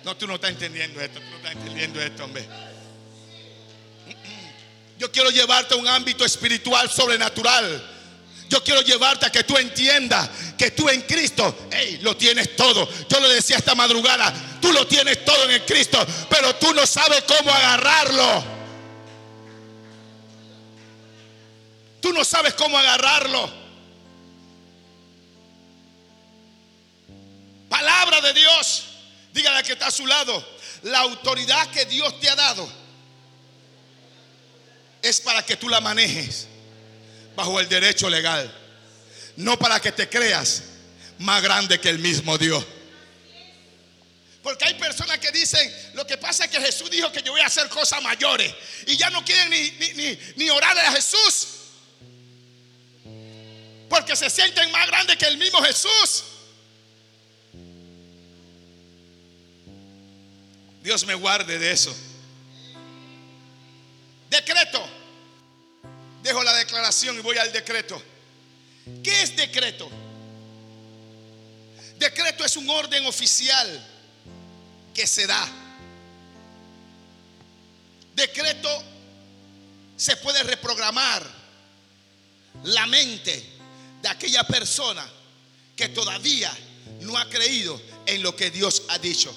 No, tú no estás entendiendo esto, tú no estás entendiendo esto, hombre. Yo quiero llevarte a un ámbito espiritual sobrenatural. Yo quiero llevarte a que tú entiendas que tú en Cristo, hey, lo tienes todo. Yo lo decía esta madrugada, tú lo tienes todo en el Cristo, pero tú no sabes cómo agarrarlo. Tú no sabes cómo agarrarlo. Palabra de Dios. Dígale que está a su lado. La autoridad que Dios te ha dado es para que tú la manejes bajo el derecho legal. No para que te creas más grande que el mismo Dios. Porque hay personas que dicen, lo que pasa es que Jesús dijo que yo voy a hacer cosas mayores. Y ya no quieren ni, ni, ni, orarle a Jesús. Porque se sienten más grandes que el mismo Jesús. Dios me guarde de eso. Decreto. Dejo la declaración y voy al decreto. ¿Qué es decreto? Decreto es un orden oficial que se da. Decreto se puede reprogramar la mente de aquella persona que todavía no ha creído en lo que Dios ha dicho.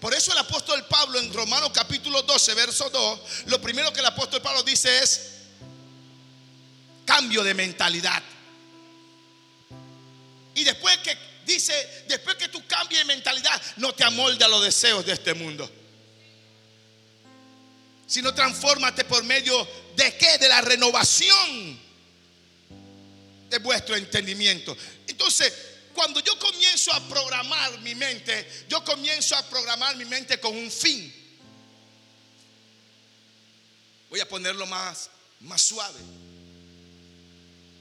Por eso el apóstol Pablo en Romanos capítulo 12, verso 2, lo primero que el apóstol Pablo dice es cambio de mentalidad. Y después que dice, después que tú cambies de mentalidad, no te amolde a los deseos de este mundo. Sino transfórmate por medio de qué? De la renovación de vuestro entendimiento. Entonces, cuando yo comienzo a programar mi mente, yo comienzo a programar mi mente con un fin. Voy a ponerlo más, más suave.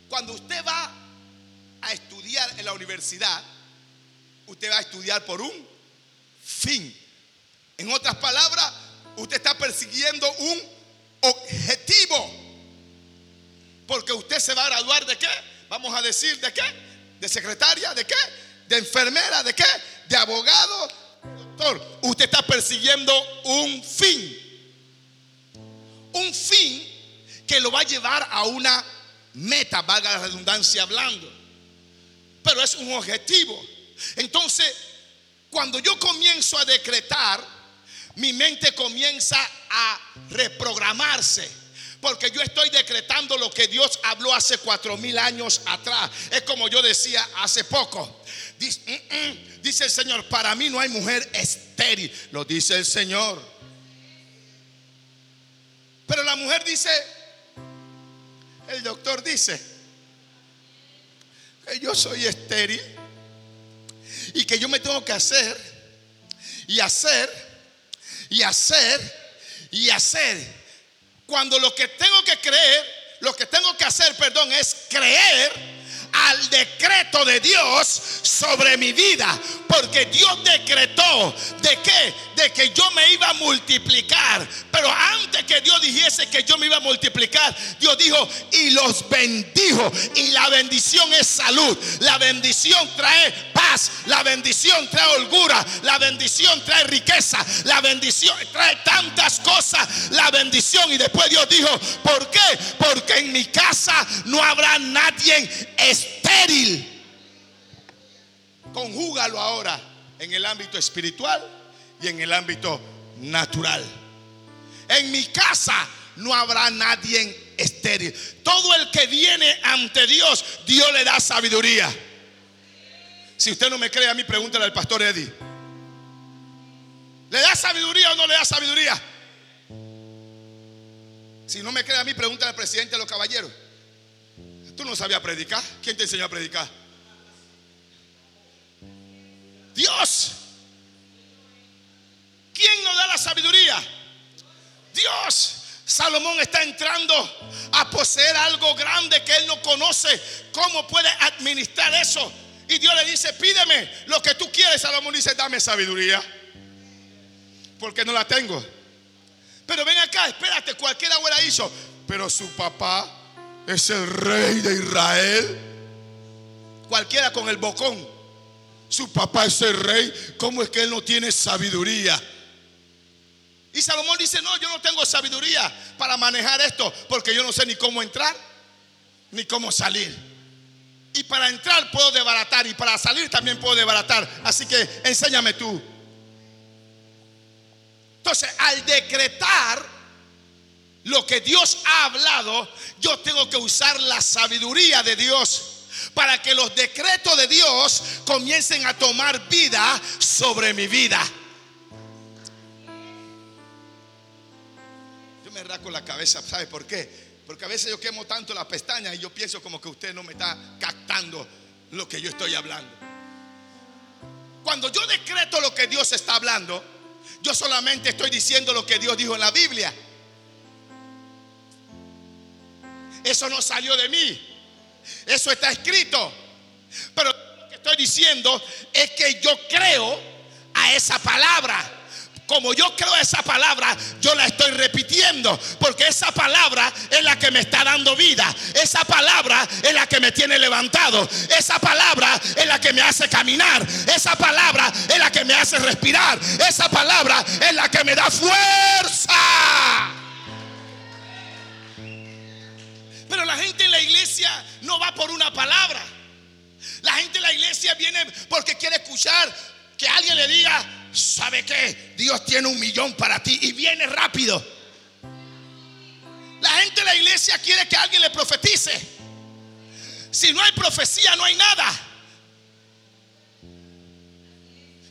Cuando usted va a estudiar en la universidad, usted va a estudiar por un fin. En otras palabras, usted está persiguiendo un objetivo. Porque usted se va a graduar de qué? Vamos a decir de qué? De secretaria, de qué? De enfermera, de qué? De abogado, doctor. Usted está persiguiendo un fin. Un fin que lo va a llevar a una meta, valga la redundancia hablando. Pero es un objetivo. Entonces, cuando yo comienzo a decretar, mi mente comienza a reprogramarse. Porque yo estoy decretando lo que Dios habló hace cuatro mil años atrás. Es como yo decía hace poco. Dice, mm, mm, dice el Señor, para mí no hay mujer estéril. Lo dice el Señor. Pero la mujer dice, el doctor dice, que yo soy estéril y que yo me tengo que hacer y hacer y hacer y hacer. Cuando lo que tengo que creer, lo que tengo que hacer, perdón, es creer al decreto de Dios sobre mi vida. Porque Dios decretó de qué? De que yo me iba a multiplicar. Pero antes que Dios dijese que yo me iba a multiplicar, Dios dijo y los bendijo. Y la bendición es salud. La bendición trae paz. La bendición trae holgura. La bendición trae riqueza. La bendición trae tantas cosas. La bendición. Y después Dios dijo, ¿por qué? Porque en mi casa no habrá nadie estéril. Conjúgalo ahora en el ámbito espiritual y en el ámbito natural. En mi casa no habrá nadie estéril. Todo el que viene ante Dios, Dios le da sabiduría. Si usted no me cree a mí, pregúntale al pastor Eddie. ¿Le da sabiduría o no le da sabiduría? Si no me cree a mí, pregúntale al presidente de los caballeros. ¿Tú no sabías predicar? ¿Quién te enseñó a predicar? Dios. ¿Quién nos da la sabiduría? Dios. Salomón está entrando a poseer algo grande que él no conoce. ¿Cómo puede administrar eso? Y Dios le dice, pídeme lo que tú quieres. Salomón dice, dame sabiduría. Porque no la tengo. Pero ven acá, espérate, cualquiera hubiera hizo. Pero su papá es el rey de Israel. Cualquiera con el bocón. Su papá es el rey. ¿Cómo es que él no tiene sabiduría? Y Salomón dice, no, yo no tengo sabiduría para manejar esto porque yo no sé ni cómo entrar ni cómo salir. Y para entrar puedo desbaratar y para salir también puedo desbaratar. Así que enséñame tú. Entonces, al decretar lo que Dios ha hablado, yo tengo que usar la sabiduría de Dios para que los decretos de Dios comiencen a tomar vida sobre mi vida. Yo me raco la cabeza, ¿sabe por qué? Porque a veces yo quemo tanto las pestañas y yo pienso como que usted no me está captando lo que yo estoy hablando. Cuando yo decreto lo que Dios está hablando, yo solamente estoy diciendo lo que Dios dijo en la Biblia. Eso no salió de mí. Eso está escrito. Pero lo que estoy diciendo es que yo creo a esa palabra. Como yo creo a esa palabra, yo la estoy repitiendo. Porque esa palabra es la que me está dando vida. Esa palabra es la que me tiene levantado. Esa palabra es la que me hace caminar. Esa palabra es la que me hace respirar. Esa palabra es la que me da fuerza. Pero la gente en la iglesia no va por una palabra. La gente en la iglesia viene porque quiere escuchar que alguien le diga, ¿sabe qué? Dios tiene un millón para ti y viene rápido. La gente en la iglesia quiere que alguien le profetice. Si no hay profecía, no hay nada.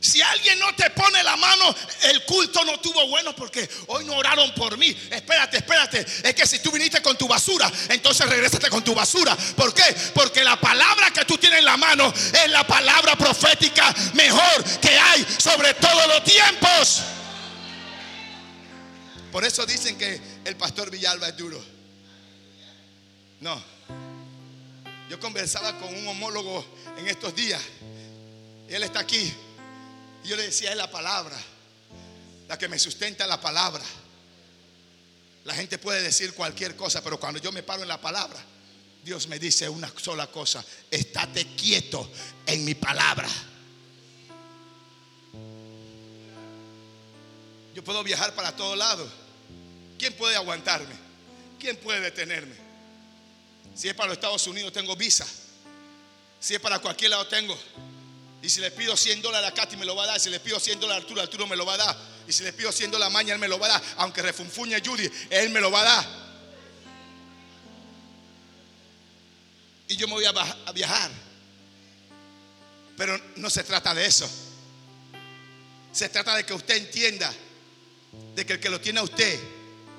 Si alguien no te pone la mano, el culto no tuvo bueno porque hoy no oraron por mí. Espérate, espérate. Es que si tú viniste con tu basura, entonces regrésate con tu basura. ¿Por qué? Porque la palabra que tú tienes en la mano es la palabra profética mejor que hay sobre todos los tiempos. Por eso dicen que el pastor Villalba es duro. No. Yo conversaba con un homólogo en estos días. Él está aquí. Y yo le decía, es la palabra. La que me sustenta la palabra. La gente puede decir cualquier cosa, pero cuando yo me paro en la palabra, Dios me dice una sola cosa, estate quieto en mi palabra. Yo puedo viajar para todos lados. ¿Quién puede aguantarme? ¿quién puede detenerme? Si es para los Estados Unidos, tengo visa. Si es para cualquier lado, tengo. Y si le pido 100 dólares a Katy, me lo va a dar. Si le pido 100 dólares a Arturo, Arturo me lo va a dar. Y si le pido 100 dólares a Maña, él me lo va a dar. Aunque refunfuñe Judy, él me lo va a dar. Y yo me voy a viajar. Pero no se trata de eso. Se trata de que usted entienda de que el que lo tiene a usted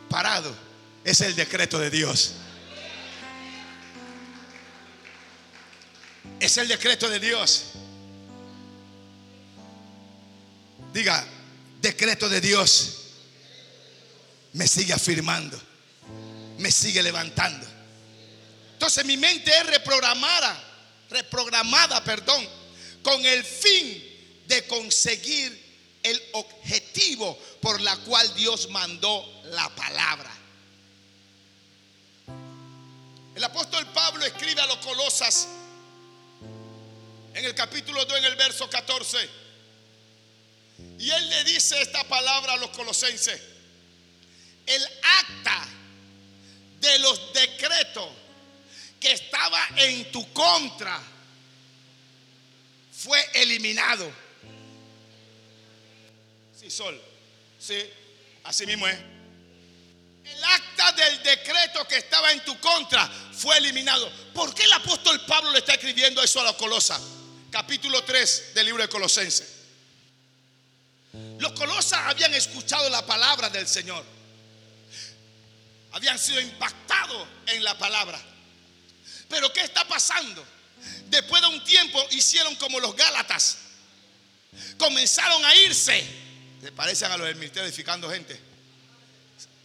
parado es el decreto de Dios. Es el decreto de Dios. Diga, decreto de Dios. Me sigue afirmando. Me sigue levantando. Entonces mi mente es reprogramada, reprogramada, perdón, con el fin de conseguir el objetivo por la cual Dios mandó la palabra. El apóstol Pablo escribe a los Colosas en el capítulo 2, en el verso 14. Y él le dice esta palabra a los colosenses. El acta de los decretos que estaba en tu contra fue eliminado. Sí, Sol. Sí, así mismo es. El acta del decreto que estaba en tu contra fue eliminado. ¿Por qué el apóstol Pablo le está escribiendo eso a los Colosas? Capítulo 3 del libro de Colosenses. Los Colosas habían escuchado la palabra del Señor. Habían sido impactados en la palabra. Pero ¿qué está pasando? Después de un tiempo hicieron como los Gálatas. Comenzaron a irse se parecen a los del ministerio edificando gente.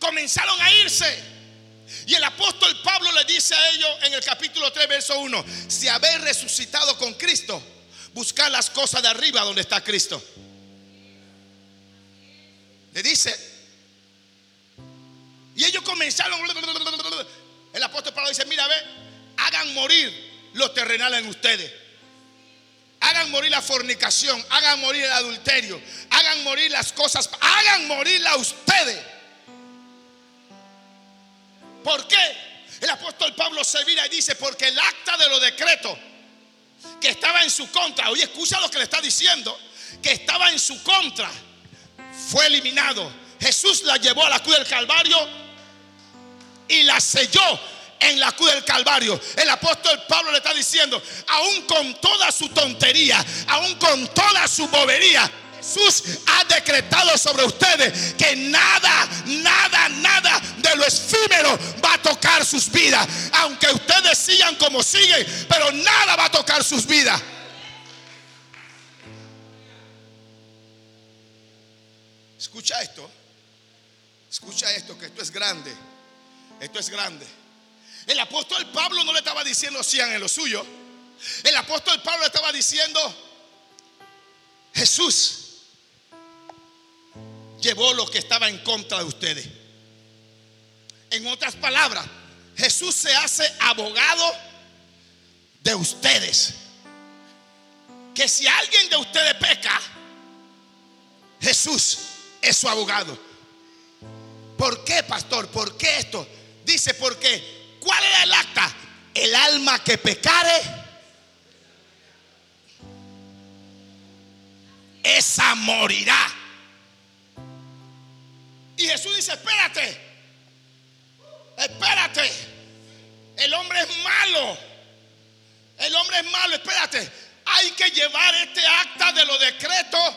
Comenzaron a irse. Y el apóstol Pablo le dice a ellos en el capítulo 3, verso 1, si habéis resucitado con Cristo, buscad las cosas de arriba donde está Cristo. Le dice, y ellos comenzaron, el apóstol Pablo dice, mira, ve, hagan morir los terrenales en ustedes. Hagan morir la fornicación, hagan morir el adulterio, hagan morir las cosas, hagan morirla a ustedes. ¿Por qué? El apóstol Pablo se vira y dice, porque el acta de los decretos que estaba en su contra, oye, escucha lo que le está diciendo, que estaba en su contra, fue eliminado. Jesús la llevó a la cruz del Calvario y la selló en la cruz del Calvario. El apóstol Pablo le está diciendo, aún con toda su tontería, aún con toda su bobería, Jesús ha decretado sobre ustedes que nada, nada, nada de lo efímero va a tocar sus vidas. Aunque ustedes sigan como siguen, pero nada va a tocar sus vidas. Escucha esto. Escucha esto, que esto es grande. Esto es grande. El apóstol Pablo no le estaba diciendo sean en lo suyo. El apóstol Pablo le estaba diciendo, Jesús llevó lo que estaba en contra de ustedes. En otras palabras, Jesús se hace abogado de ustedes. Que si alguien de ustedes peca, Jesús es su abogado. ¿Por qué, pastor? ¿Por qué esto? Dice, porque ¿Cuál era el acta? El alma que pecare, esa morirá. Y Jesús dice, espérate, espérate. El hombre es malo. El hombre es malo, espérate. Hay que llevar este acta de los decretos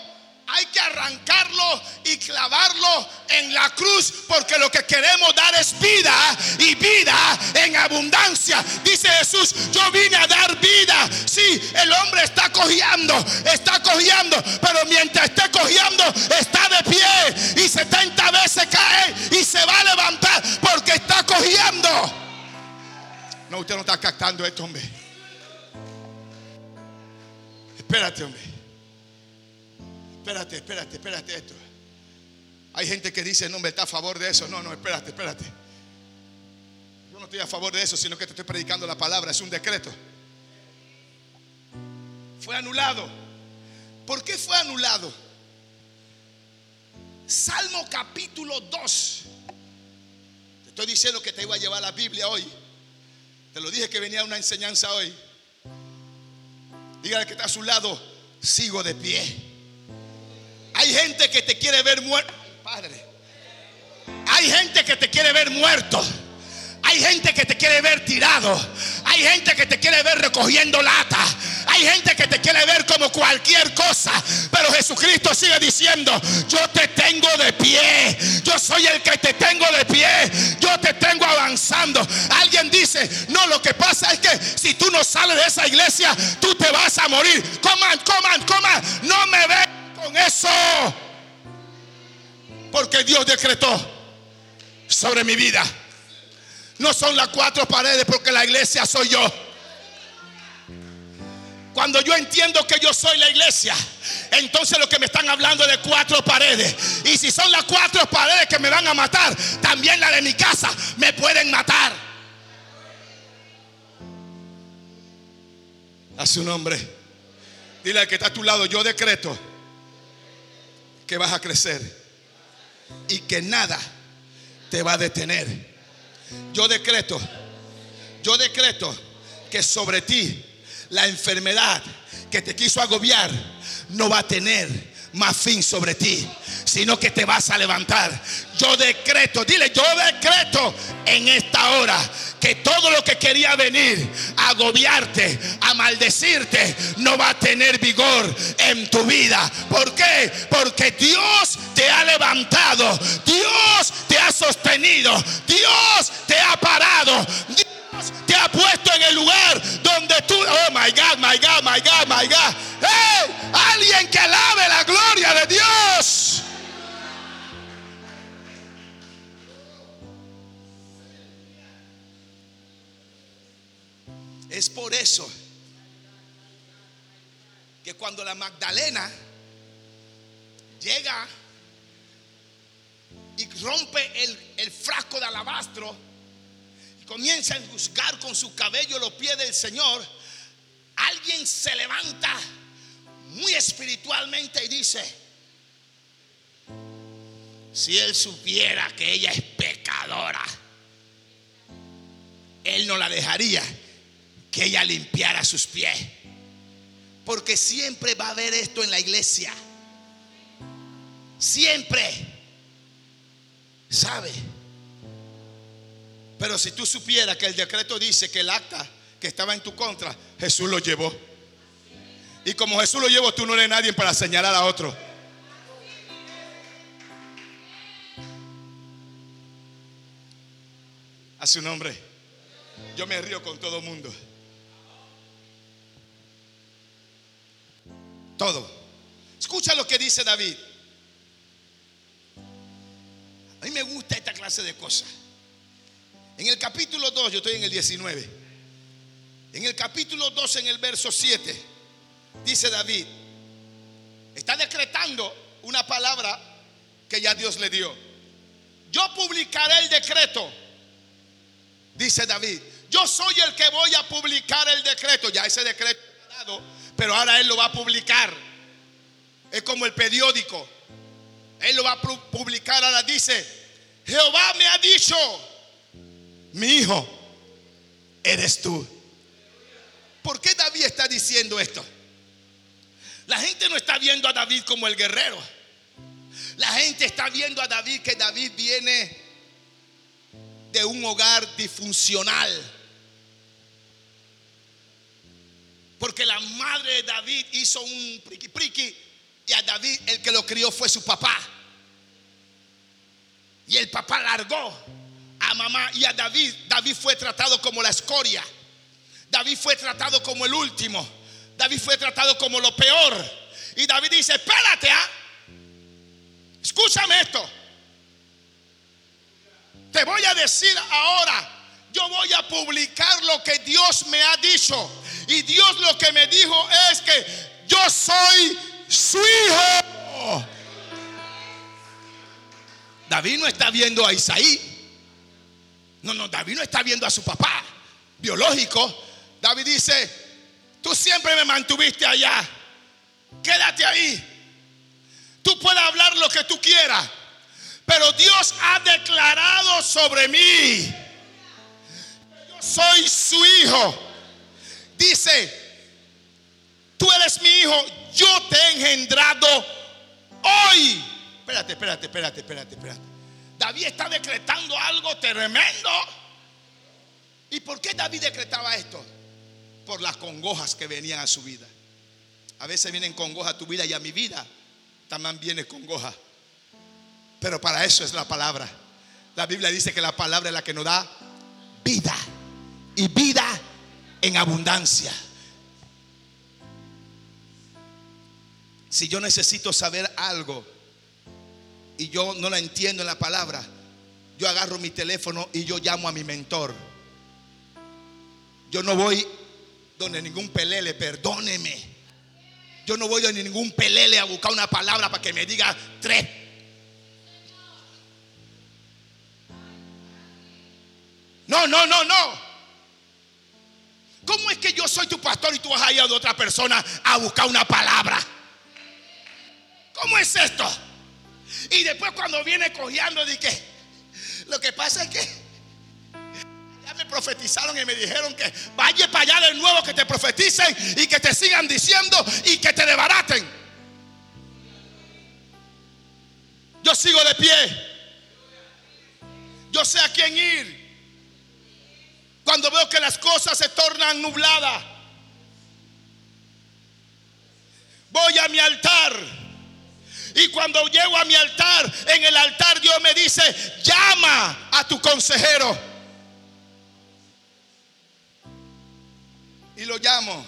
hay que arrancarlo y clavarlo en la cruz porque lo que queremos dar es vida y vida en abundancia. Dice Jesús, yo vine a dar vida. Sí, el hombre está cojeando, está cojeando, pero mientras esté cojeando está de pie y 70 veces cae y se va a levantar porque está cojeando. No, usted no está captando esto, hombre. Espérate, hombre espérate, espérate, espérate esto. Hay gente que dice, no, me está a favor de eso. No, no, espérate, espérate. Yo no estoy a favor de eso, sino que te estoy predicando la palabra. Es un decreto. Fue anulado. ¿Por qué fue anulado? Salmo capítulo 2. estoy diciendo que te iba a llevar la Biblia hoy. Te lo dije que venía una enseñanza hoy. Dígale que está a su lado, sigo de pie. Hay gente que te quiere ver muerto. Padre. Hay gente que te quiere ver muerto. Hay gente que te quiere ver tirado. Hay gente que te quiere ver recogiendo lata. Hay gente que te quiere ver como cualquier cosa. Pero Jesucristo sigue diciendo, yo te tengo de pie. Yo soy el que te tengo de pie. Yo te tengo avanzando. Alguien dice, no, lo que pasa es que si tú no sales de esa iglesia, tú te vas a morir. Coman, coman, coman. No me ve eso. Porque Dios decretó sobre mi vida. No son las cuatro paredes porque la iglesia soy yo. Cuando yo entiendo que yo soy la iglesia, entonces lo que me están hablando es de cuatro paredes. Y si son las cuatro paredes que me van a matar, también la de mi casa me pueden matar. A su nombre. Dile al que está a tu lado, yo decreto que vas a crecer y que nada te va a detener. Yo decreto, yo decreto que sobre ti la enfermedad que te quiso agobiar no va a tener más fin sobre ti, sino que te vas a levantar. Yo decreto, dile, yo decreto en esta hora que todo lo que quería venir a agobiarte, a maldecirte, no va a tener vigor en tu vida. ¿Por qué? Porque Dios te ha levantado, Dios te ha sostenido, Dios te ha parado. Dios te ha puesto en el lugar donde tú, oh my God, my God, my God, my God. Hey, alguien que alabe la gloria de Dios. Es por eso que cuando la Magdalena llega y rompe el, frasco de alabastro, y comienza a juzgar con su cabello los pies del Señor, alguien se levanta muy espiritualmente y dice, si él supiera que ella es pecadora, él no la dejaría que ella limpiara sus pies. Porque siempre va a haber esto en la iglesia. Siempre. ¿Sabe? Pero si tú supieras que el decreto dice que el acta que estaba en tu contra, Jesús lo llevó. Y como Jesús lo llevó, tú no eres nadie para señalar a otro. A su nombre. Yo me río con todo el mundo. Todo. Escucha lo que dice David. A mí me gusta esta clase de cosas. En el capítulo 2, yo estoy en el 19. En el capítulo 2, en el verso 7, dice David, está decretando una palabra que ya Dios le dio. Yo publicaré el decreto, dice David. Yo soy el que voy a publicar el decreto. Ya ese decreto dado, pero ahora él lo va a publicar. Es como el periódico. Él lo va a publicar. Ahora dice, Jehová me ha dicho, mi hijo, eres tú. ¿Por qué David está diciendo esto? La gente no está viendo a David como el guerrero. La gente está viendo a David que David viene de un hogar disfuncional. Porque la madre de David hizo un priqui priqui y a David el que lo crió fue su papá. Y el papá largó a mamá y a David. David fue tratado como la escoria. David fue tratado como el último. David fue tratado como lo peor. Y David dice, espérate, ¿ah? escúchame esto. Te voy a decir ahora, yo voy a publicar lo que Dios me ha dicho. Y Dios lo que me dijo es que yo soy su hijo. David no está viendo a Isaí. No, no, David no está viendo a su papá biológico. David dice, tú siempre me mantuviste allá. Quédate ahí. Tú puedes hablar lo que tú quieras. Pero Dios ha declarado sobre mí. Yo soy su hijo. Dice, tú eres mi hijo, yo te he engendrado hoy. Espérate, espérate, espérate, espérate, espérate. David está decretando algo tremendo. ¿Y por qué David decretaba esto? Por las congojas que venían a su vida. A veces vienen congojas a tu vida y a mi vida también viene congoja. Pero para eso es la palabra. La Biblia dice que la palabra es la que nos da vida. Y vida en abundancia. Si yo necesito saber algo y yo no la entiendo en la palabra, yo agarro mi teléfono y yo llamo a mi mentor. Yo no voy donde ningún pelele, perdóneme. Yo no voy donde ningún pelele a buscar una palabra para que me diga tres. No, no, no, no. ¿Cómo es que yo soy tu pastor y tú vas a ir a otra persona a buscar una palabra? ¿Cómo es esto? Y después cuando viene cojeando, que lo que pasa es que ya me profetizaron y me dijeron que vaya para allá de nuevo que te profeticen y que te sigan diciendo y que te desbaraten. Yo sigo de pie. Yo sé a quién ir. Cuando veo que las cosas se tornan nubladas. Voy a mi altar y cuando llego a mi altar, en el altar Dios me dice, llama a tu consejero. Y lo llamo.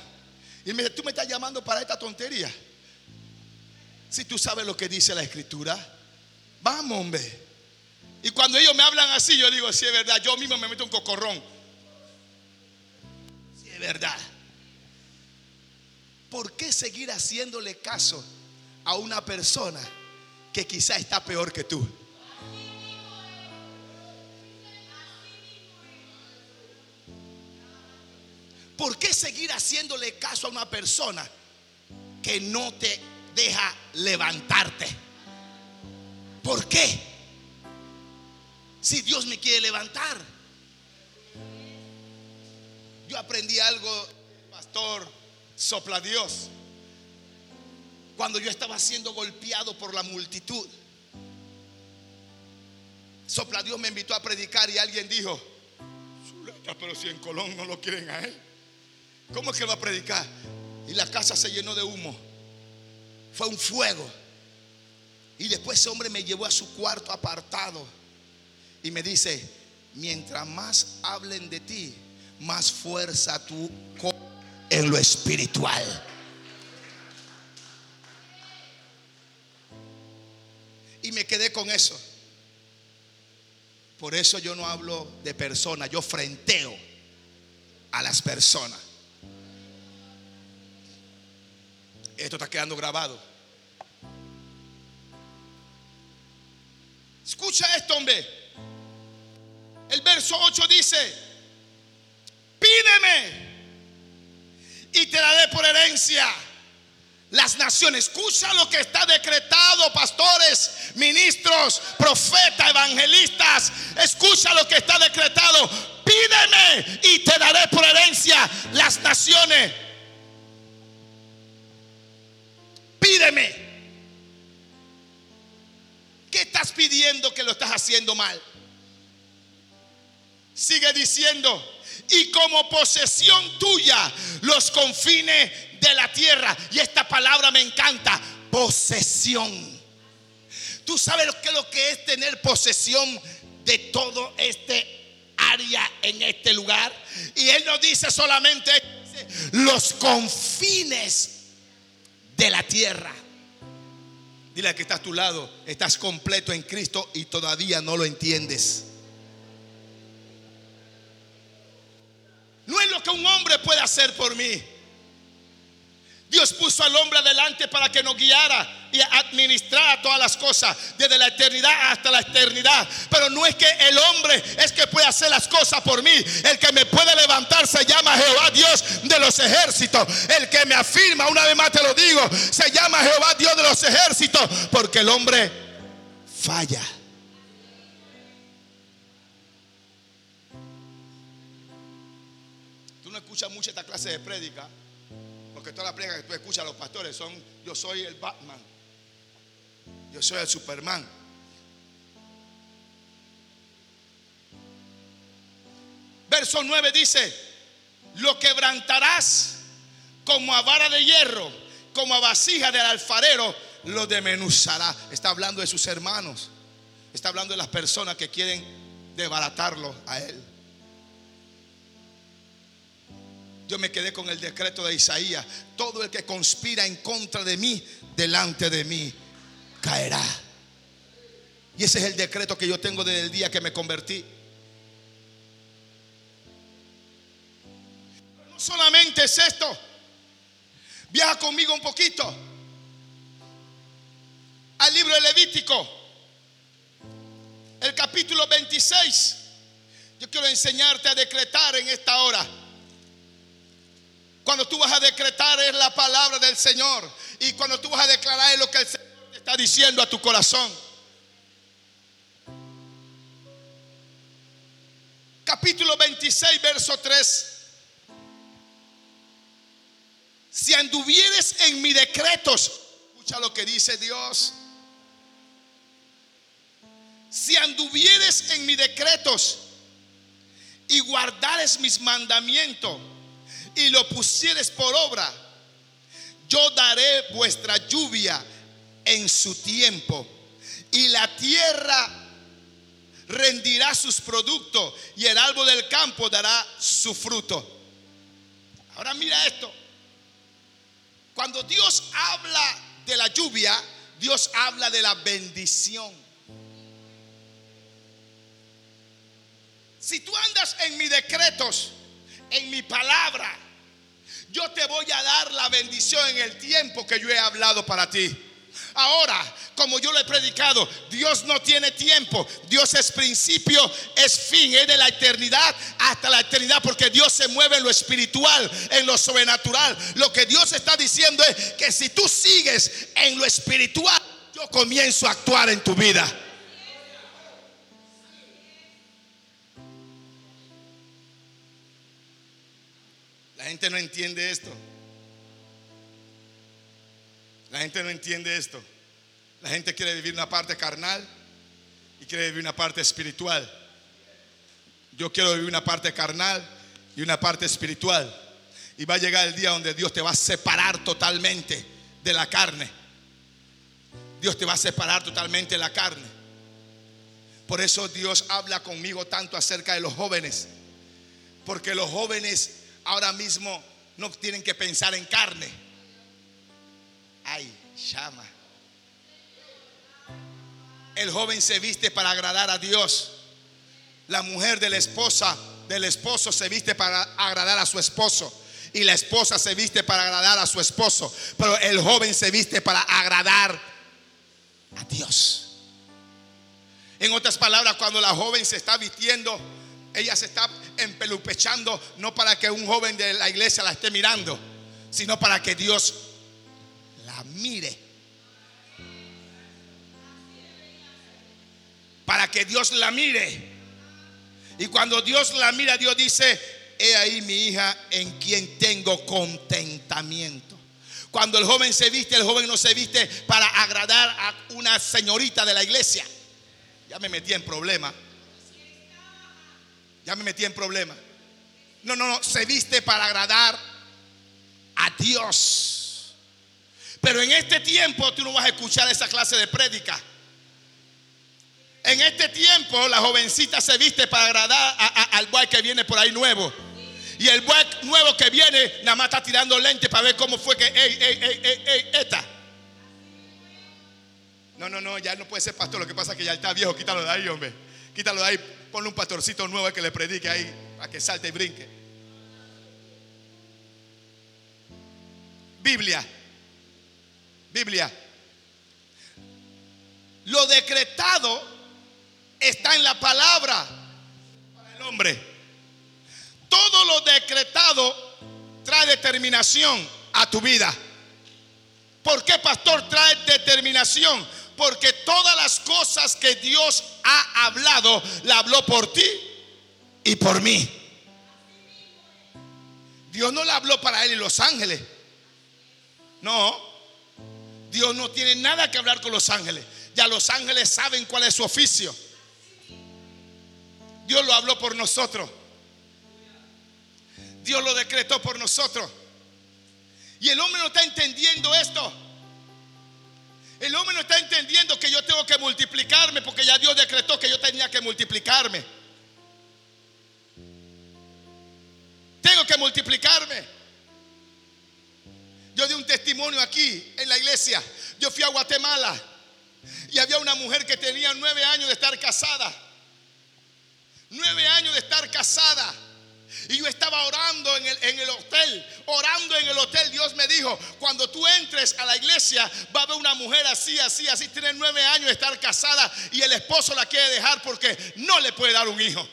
Y me dice, tú me estás llamando para esta tontería. Si tú sabes lo que dice la escritura, vamos, hombre. Y cuando ellos me hablan así, yo digo, sí es verdad, yo mismo me meto un cocorrón. Verdad. ¿Por qué seguir haciéndole caso? a una persona que quizá está peor que tú. ¿Por qué seguir haciéndole caso a una persona que no te deja levantarte? ¿Por qué? Si Dios me quiere levantar. Yo aprendí algo, pastor, sopla Dios cuando yo estaba siendo golpeado por la multitud. Sopla Dios me invitó a predicar y alguien dijo, pero si en Colón no lo quieren a él, ¿cómo es que va a predicar? Y la casa se llenó de humo. Fue un fuego. Y después ese hombre me llevó a su cuarto apartado y me dice, mientras más hablen de ti, más fuerza tú en lo espiritual. Y me quedé con eso. Por eso yo no hablo de personas, yo frenteo a las personas. Esto está quedando grabado. Escucha esto, hombre. El verso 8 dice, pídeme y te daré por herencia las naciones. Escucha lo que está decretado, pastores, ministros, profetas, evangelistas. Escucha lo que está decretado. Pídeme y te daré por herencia las naciones. Pídeme. ¿Qué estás pidiendo que lo estás haciendo mal? Sigue diciendo, y como posesión tuya los confines de la tierra. Y esta palabra me encanta, posesión. Tú sabes lo que, lo que es tener posesión de todo este área en este lugar. Y Él nos dice solamente los confines de la tierra. Dile que está a tu lado, estás completo en Cristo y todavía no lo entiendes. No es lo que un hombre puede hacer por mí. Dios puso al hombre adelante para que nos guiara y administrara todas las cosas desde la eternidad hasta la eternidad. Pero no es que el hombre es que puede hacer las cosas por mí. El que me puede levantar se llama Jehová Dios de los ejércitos. El que me afirma, una vez más te lo digo, se llama Jehová Dios de los ejércitos. Porque el hombre falla. No escuchas mucho esta clase de prédica, porque todas las prédicas que tú escuchas a los pastores son, yo soy el Batman, yo soy el Superman. Verso 9 dice, lo quebrantarás como a vara de hierro, como a vasija del alfarero, lo demenuzará. Está hablando de sus hermanos, está hablando de las personas que quieren desbaratarlo a él. Yo me quedé con el decreto de Isaías. Todo el que conspira en contra de mí, delante de mí, caerá. Y ese es el decreto que yo tengo desde el día que me convertí. No solamente es esto. Viaja conmigo un poquito al libro de Levítico, el capítulo 26. Yo quiero enseñarte a decretar en esta hora. Cuando tú vas a decretar es la palabra del Señor. Y cuando tú vas a declarar es lo que el Señor te está diciendo a tu corazón. Capítulo 26, verso 3. Si anduvieres en mis decretos, escucha lo que dice Dios. Si anduvieres en mis decretos y guardares mis mandamientos y lo pusieres por obra, yo daré vuestra lluvia en su tiempo y la tierra rendirá sus productos y el árbol del campo dará su fruto. Ahora mira esto. Cuando Dios habla de la lluvia, Dios habla de la bendición. Si tú andas en mis decretos, en mi palabra, yo te voy a dar la bendición en el tiempo que yo he hablado para ti. Ahora, como yo lo he predicado, Dios no tiene tiempo. Dios es principio, es fin, es de la eternidad hasta la eternidad, porque Dios se mueve en lo espiritual, en lo sobrenatural. Lo que Dios está diciendo es que si tú sigues en lo espiritual, yo comienzo a actuar en tu vida. Gente no entiende esto. La gente no entiende esto. La gente quiere vivir una parte carnal y quiere vivir una parte espiritual. Yo quiero vivir una parte carnal y una parte espiritual. Y va a llegar el día donde Dios te va a separar totalmente de la carne. Dios te va a separar totalmente de la carne. Por eso Dios habla conmigo tanto acerca de los jóvenes. Porque los jóvenes ahora mismo no tienen que pensar en carne. Ay, llama. El joven se viste para agradar a Dios. La mujer de la esposa, del esposo, se viste para agradar a su esposo. Y la esposa se viste para agradar a su esposo. Pero el joven se viste para agradar a Dios. En otras palabras, cuando la joven se está vistiendo, ella se está empelupechando no para que un joven de la iglesia la esté mirando, sino para que Dios la mire. Para que Dios la mire. Y cuando Dios la mira, Dios dice, he ahí mi hija en quien tengo contentamiento. Cuando el joven se viste, el joven no se viste para agradar a una señorita de la iglesia. Ya me metí en problema. Ya me metí en problema. No, no, no, se viste para agradar a Dios. Pero en este tiempo tú no vas a escuchar esa clase de prédica. En este tiempo la jovencita se viste para agradar al boy que viene por ahí nuevo. Y el boy nuevo que viene nada más está tirando lente para ver cómo fue que, ey, ey, ey, ey, esta. No, no, no, ya no puede ser pastor. Lo que pasa es que ya está viejo. Quítalo de ahí, hombre. Quítalo de ahí. Ponle un pastorcito nuevo que le predique ahí para que salte y brinque. Biblia. Biblia. Lo decretado está en la palabra para el hombre. Todo lo decretado trae determinación a tu vida. ¿Por qué, pastor, trae determinación? Porque todas las cosas que Dios ha hablado, la habló por ti y por mí. Dios no le habló para él y los ángeles. No, Dios no tiene nada que hablar con los ángeles. Ya los ángeles saben cuál es su oficio. Dios lo habló por nosotros. Dios lo decretó por nosotros. Y el hombre no está entendiendo esto. El hombre no está entendiendo que yo tengo que multiplicarme porque ya Dios decretó que yo tenía que multiplicarme. Tengo que multiplicarme. Yo di un testimonio aquí en la iglesia. Yo fui a Guatemala y había una mujer que tenía nueve años de estar casada. Nueve años de estar casada. Y yo estaba orando en el, en el, hotel, orando en el hotel. Dios me dijo, cuando tú entres a la iglesia, va a haber una mujer así, así, así, tiene nueve años de estar casada y el esposo la quiere dejar porque no le puede dar un hijo.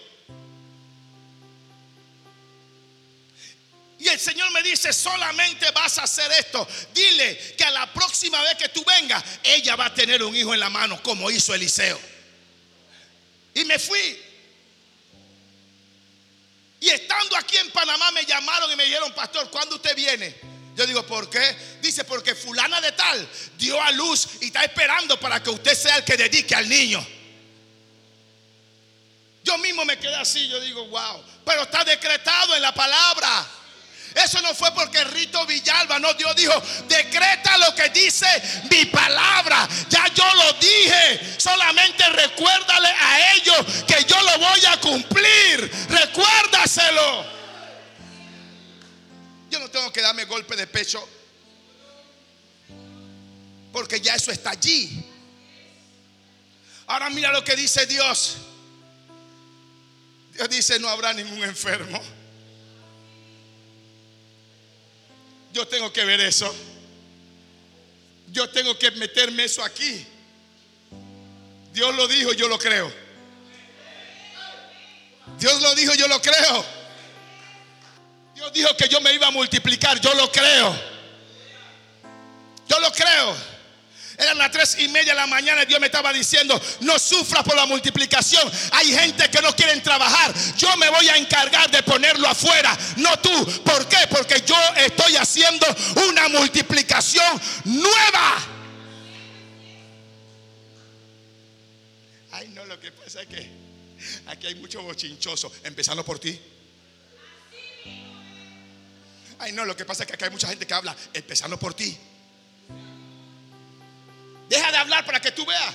Y el Señor me dice, solamente vas a hacer esto. Dile que a la próxima vez que tú vengas, ella va a tener un hijo en la mano, como hizo Eliseo. Y me fui. Y estando aquí en Panamá me llamaron y me dijeron, pastor, ¿cuándo usted viene? Yo digo, ¿por qué? Dice, porque fulana de tal dio a luz y está esperando para que usted sea el que dedique al niño. Yo mismo me quedé así, yo digo, wow, pero está decretado en la palabra. Eso no fue porque Rito Villalba, no, Dios dijo, decreta lo que dice mi palabra. Ya yo lo dije, solamente recuérdale a ellos que yo lo voy a cumplir. Recuérdaselo. Yo no tengo que darme golpe de pecho porque ya eso está allí. Ahora mira lo que dice Dios. Dios dice, no habrá ningún enfermo. Yo tengo que ver eso. Yo tengo que meterme eso aquí. Dios lo dijo, yo lo creo. Dios lo dijo, yo lo creo. Dios dijo que yo me iba a multiplicar, yo lo creo. Yo lo creo. Eran las tres y media de la mañana y Dios me estaba diciendo, no sufras por la multiplicación. Hay gente que no quieren trabajar. Yo me voy a encargar de ponerlo afuera, no tú. ¿Por qué? Porque yo estoy haciendo una multiplicación nueva. Ay, no, lo que pasa es que aquí hay mucho bochinchoso, empezando por ti. Ay, no, lo que pasa es que aquí hay mucha gente que habla, empezando por ti. Deja de hablar para que tú veas.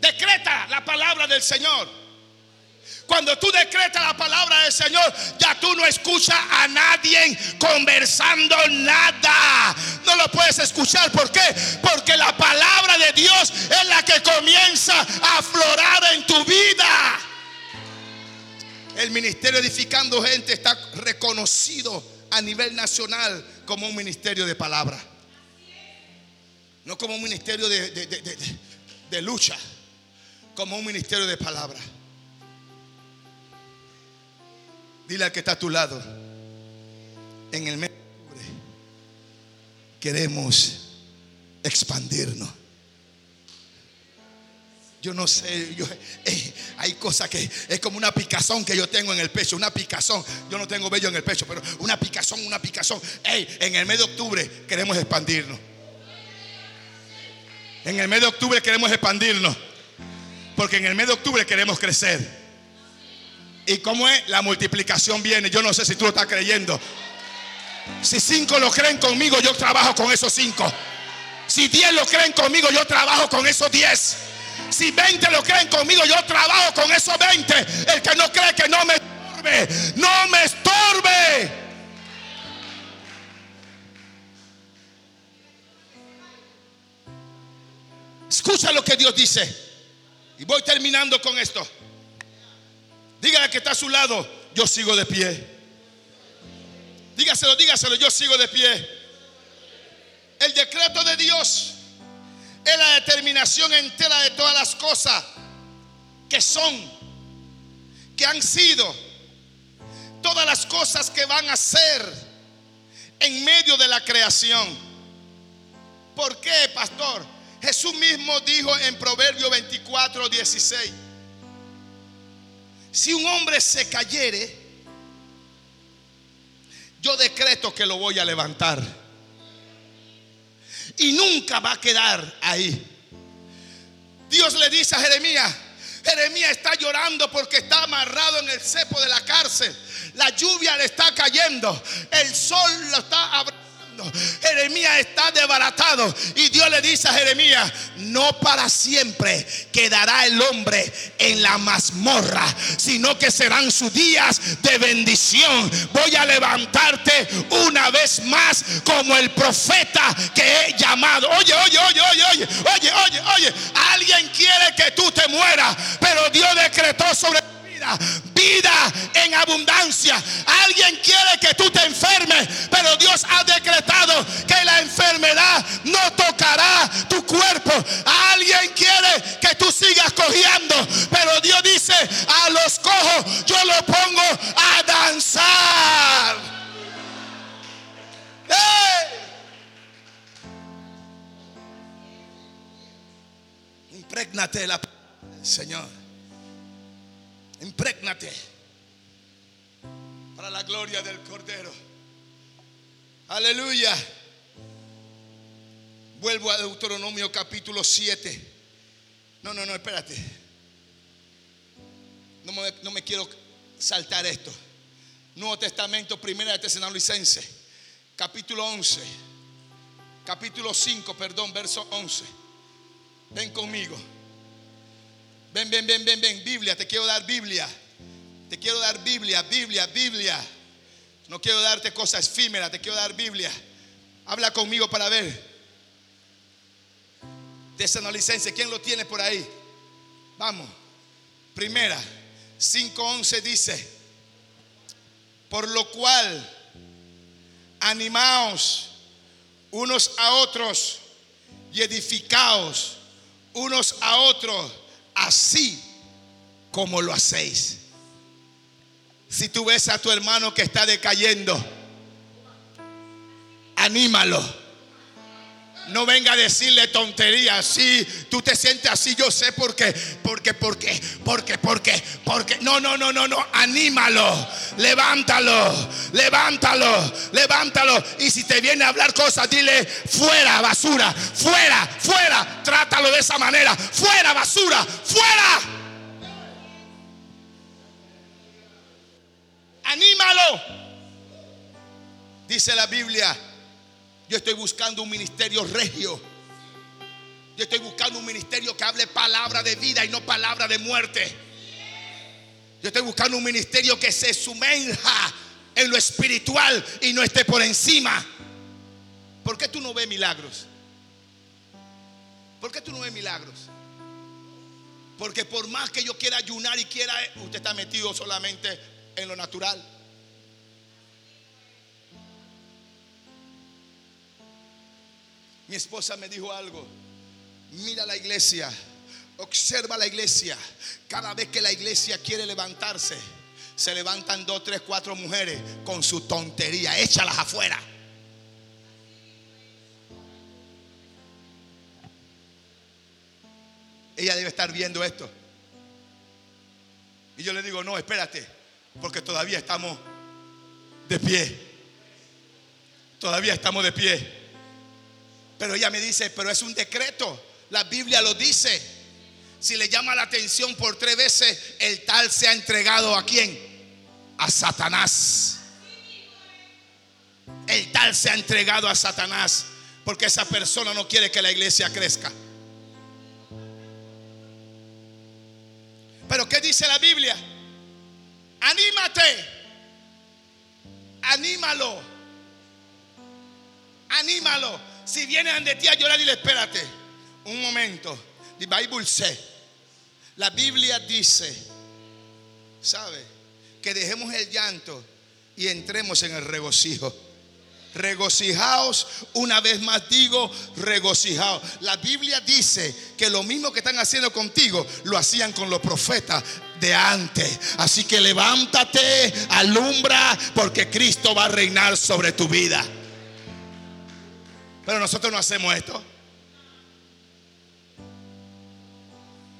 Decreta la palabra del Señor. Cuando tú decretas la palabra del Señor, ya tú no escuchas a nadie conversando nada. No lo puedes escuchar. ¿Por qué? Porque la palabra de Dios es la que comienza a aflorar en tu vida. El ministerio edificando gente está reconocido a nivel nacional como un ministerio de palabra. No como un ministerio de, lucha, como un ministerio de palabra. Dile al que está a tu lado, en el mes de octubre, queremos expandirnos. Yo no sé, eh, hay cosas que es como una picazón que yo tengo en el pecho, una picazón. Yo no tengo vello en el pecho, pero una picazón, una picazón. en el mes de octubre queremos expandirnos. En el mes de octubre queremos expandirnos. Porque en el mes de octubre queremos crecer. ¿Y cómo es? La multiplicación viene. Yo no sé si tú lo estás creyendo. Si cinco lo creen conmigo, yo trabajo con esos cinco. Si diez lo creen conmigo, yo trabajo con esos diez. Si veinte lo creen conmigo, yo trabajo con esos veinte. El que no cree que no me estorbe, no me estorbe. Escucha lo que Dios dice. Y voy terminando con esto. Dígale que está a su lado, yo sigo de pie. Dígaselo, dígaselo, yo sigo de pie. El decreto de Dios es la determinación entera de todas las cosas que son, que han sido, todas las cosas que van a ser en medio de la creación. ¿Por qué, pastor? Jesús mismo dijo en Proverbio 24, 16, si un hombre se cayere, yo decreto que lo voy a levantar. Y nunca va a quedar ahí. Dios le dice a Jeremías, Jeremías está llorando porque está amarrado en el cepo de la cárcel. La lluvia le está cayendo. El sol lo está abriendo Jeremías está desbaratado. Y Dios le dice a Jeremías, no para siempre quedará el hombre en la mazmorra, sino que serán sus días de bendición. Voy a levantarte una vez más como el profeta que he llamado. Oye, oye, oye, oye, oye, oye, oye, oye. Alguien quiere que tú te mueras, pero Dios decretó sobre vida, en abundancia. Alguien quiere que tú te enfermes, pero Dios ha decretado que la enfermedad no tocará tu cuerpo. Alguien quiere que tú sigas cogiendo, pero Dios dice, a los cojos yo lo pongo a danzar. Impregnate la Señor. Imprégnate para la gloria del Cordero. Aleluya. Vuelvo a Deuteronomio capítulo 7. No, no, no, espérate. No me, no me quiero saltar esto. Nuevo Testamento, primera de Tesalonicense, capítulo 11, capítulo 5, perdón, verso 11. Ven conmigo. Ven, ven, ven, ven, ven. Biblia, te quiero dar Biblia. Te quiero dar Biblia, Biblia, Biblia. No quiero darte cosas efímeras, te quiero dar Biblia. Habla conmigo para ver. Tesanolicense, ¿quién lo tiene por ahí? Vamos. Primera, 5.11 dice, por lo cual, animaos unos a otros y edificaos unos a otros así como lo hacéis. Si tú ves a tu hermano que está decayendo, anímalo. No venga a decirle tonterías. Si tú te sientes así, yo sé por qué. Porque, porque, porque, porque, porque. No, no, no, no, no. Anímalo. Levántalo. Levántalo. Levántalo. Y si te viene a hablar cosas, dile fuera, basura. Fuera, fuera. Trátalo de esa manera. Fuera, basura. Fuera. Anímalo. Dice la Biblia yo estoy buscando un ministerio regio. Yo estoy buscando un ministerio que hable palabra de vida y no palabra de muerte. Yo estoy buscando un ministerio que se sumerja en lo espiritual y no esté por encima. ¿Por qué tú no ves milagros? ¿Por qué tú no ves milagros? Porque por más que yo quiera ayunar y quiera, usted está metido solamente en lo natural. Mi esposa me dijo algo. Mira la iglesia. Observa la iglesia. Cada vez que la iglesia quiere levantarse, se levantan dos, tres, cuatro mujeres con su tontería. Échalas afuera. Ella debe estar viendo esto. Y yo le digo, no, espérate, porque todavía estamos de pie. Todavía estamos de pie. Pero ella me dice, pero es un decreto. La Biblia lo dice. Si le llama la atención por tres veces, el tal se ha entregado a quién? A Satanás. El tal se ha entregado a Satanás porque esa persona no quiere que la iglesia crezca. Pero ¿qué dice la Biblia? Anímate. Anímalo. Anímalo. Si vienen de ti a llorar, dile, espérate, un momento. The Bible la Biblia dice, ¿sabe? Que dejemos el llanto y entremos en el regocijo. Regocijaos, una vez más digo, regocijaos. La Biblia dice que lo mismo que están haciendo contigo, lo hacían con los profetas de antes. Así que levántate, alumbra, porque Cristo va a reinar sobre tu vida. Pero nosotros no hacemos esto.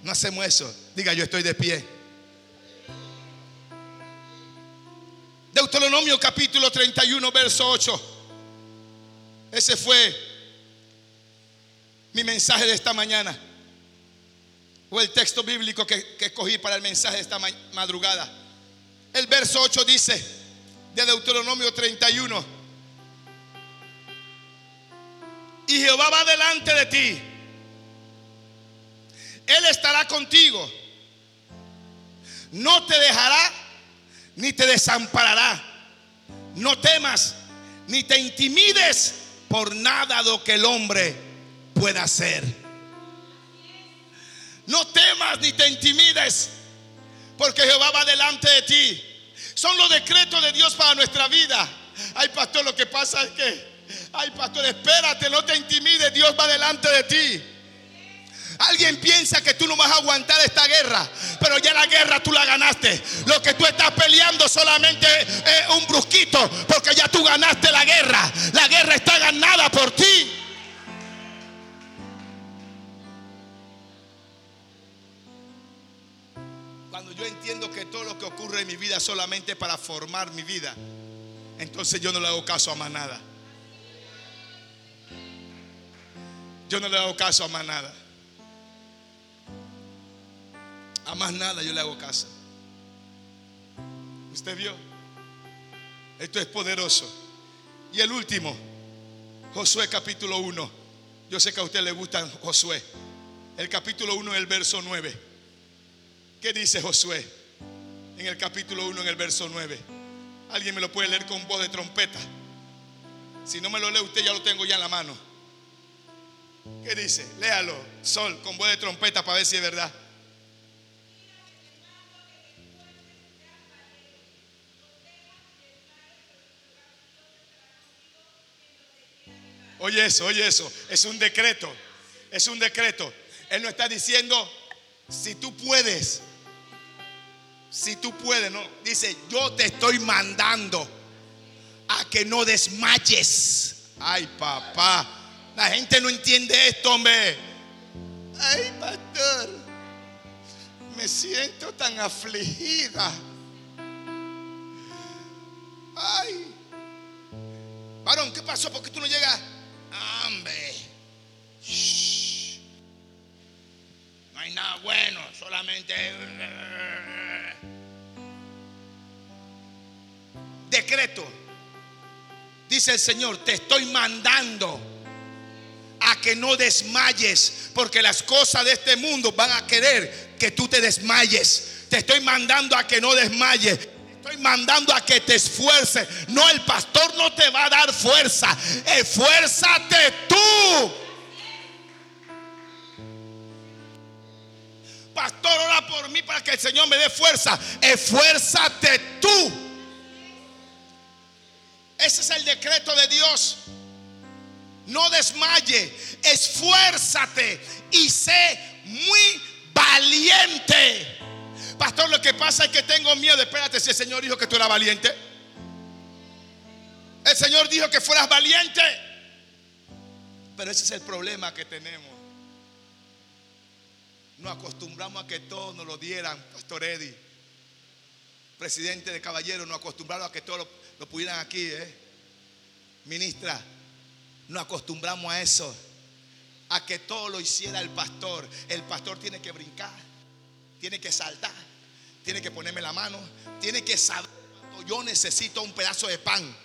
No hacemos eso. Diga, yo estoy de pie. Deuteronomio capítulo 31, verso 8. Ese fue mi mensaje de esta mañana. O el texto bíblico que, escogí para el mensaje de esta madrugada. El verso 8 dice de Deuteronomio 31. Y Jehová va delante de ti. Él estará contigo. No te dejará ni te desamparará. No temas ni te intimides por nada lo que el hombre pueda hacer. No temas ni te intimides, porque Jehová va delante de ti. Son los decretos de Dios para nuestra vida. Ay, pastor, lo que pasa es que, ay, pastor, espérate, no te intimides, Dios va delante de ti. Alguien piensa que tú no vas a aguantar esta guerra, pero ya la guerra tú la ganaste. Lo que tú estás peleando solamente es un brusquito, porque ya tú ganaste la guerra. La guerra está ganada por ti. Cuando yo entiendo que todo lo que ocurre en mi vida es solamente para formar mi vida, entonces yo no le hago caso a más nada. Yo no le hago caso a más nada. A más nada yo le hago caso. ¿Usted vio? Esto es poderoso. Y el último, Josué capítulo 1. Yo sé que a usted le gusta Josué. El capítulo 1, el verso 9. ¿Qué dice Josué? En el capítulo 1, en el verso 9. Alguien me lo puede leer con voz de trompeta. Si no me lo lee usted, ya lo tengo ya en la mano. ¿Qué dice? Léalo, Sol, con voz de trompeta para ver si es verdad. Oye eso, oye eso. Es un decreto. Es un decreto. Él no está diciendo, si tú puedes, si tú puedes, no. Dice, yo te estoy mandando a que no desmayes. Ay, papá. La gente no entiende esto, hombre. Ay, pastor. Me siento tan afligida. Ay. Varón, ¿qué pasó? ¿Por qué tú no llegas? Hambre. No hay nada bueno, solamente... Decreto. Dice el Señor, te estoy mandando a que no desmayes, porque las cosas de este mundo van a querer que tú te desmayes. Te estoy mandando a que no desmayes estoy mandando a que te esfuerces. No, el pastor no te va a dar fuerza. Esfuérzate tú. Pastor, ora por mí para que el Señor me dé fuerza. Esfuérzate tú. Ese es el decreto de Dios. No desmaye, esfuérzate y sé muy valiente. Pastor, lo que pasa es que tengo miedo. Espérate, si el Señor dijo que tú eras valiente. El Señor dijo que fueras valiente. Pero ese es el problema que tenemos. Nos acostumbramos a que todos nos lo dieran, Pastor Eddie. Presidente de caballeros, nos acostumbramos a que todos lo, pudieran aquí, ¿eh? Ministra, nos acostumbramos a eso. A que todo lo hiciera el pastor. El pastor tiene que brincar, tiene que saltar tiene que ponerme la mano, tiene que saber cuando yo necesito un pedazo de pan.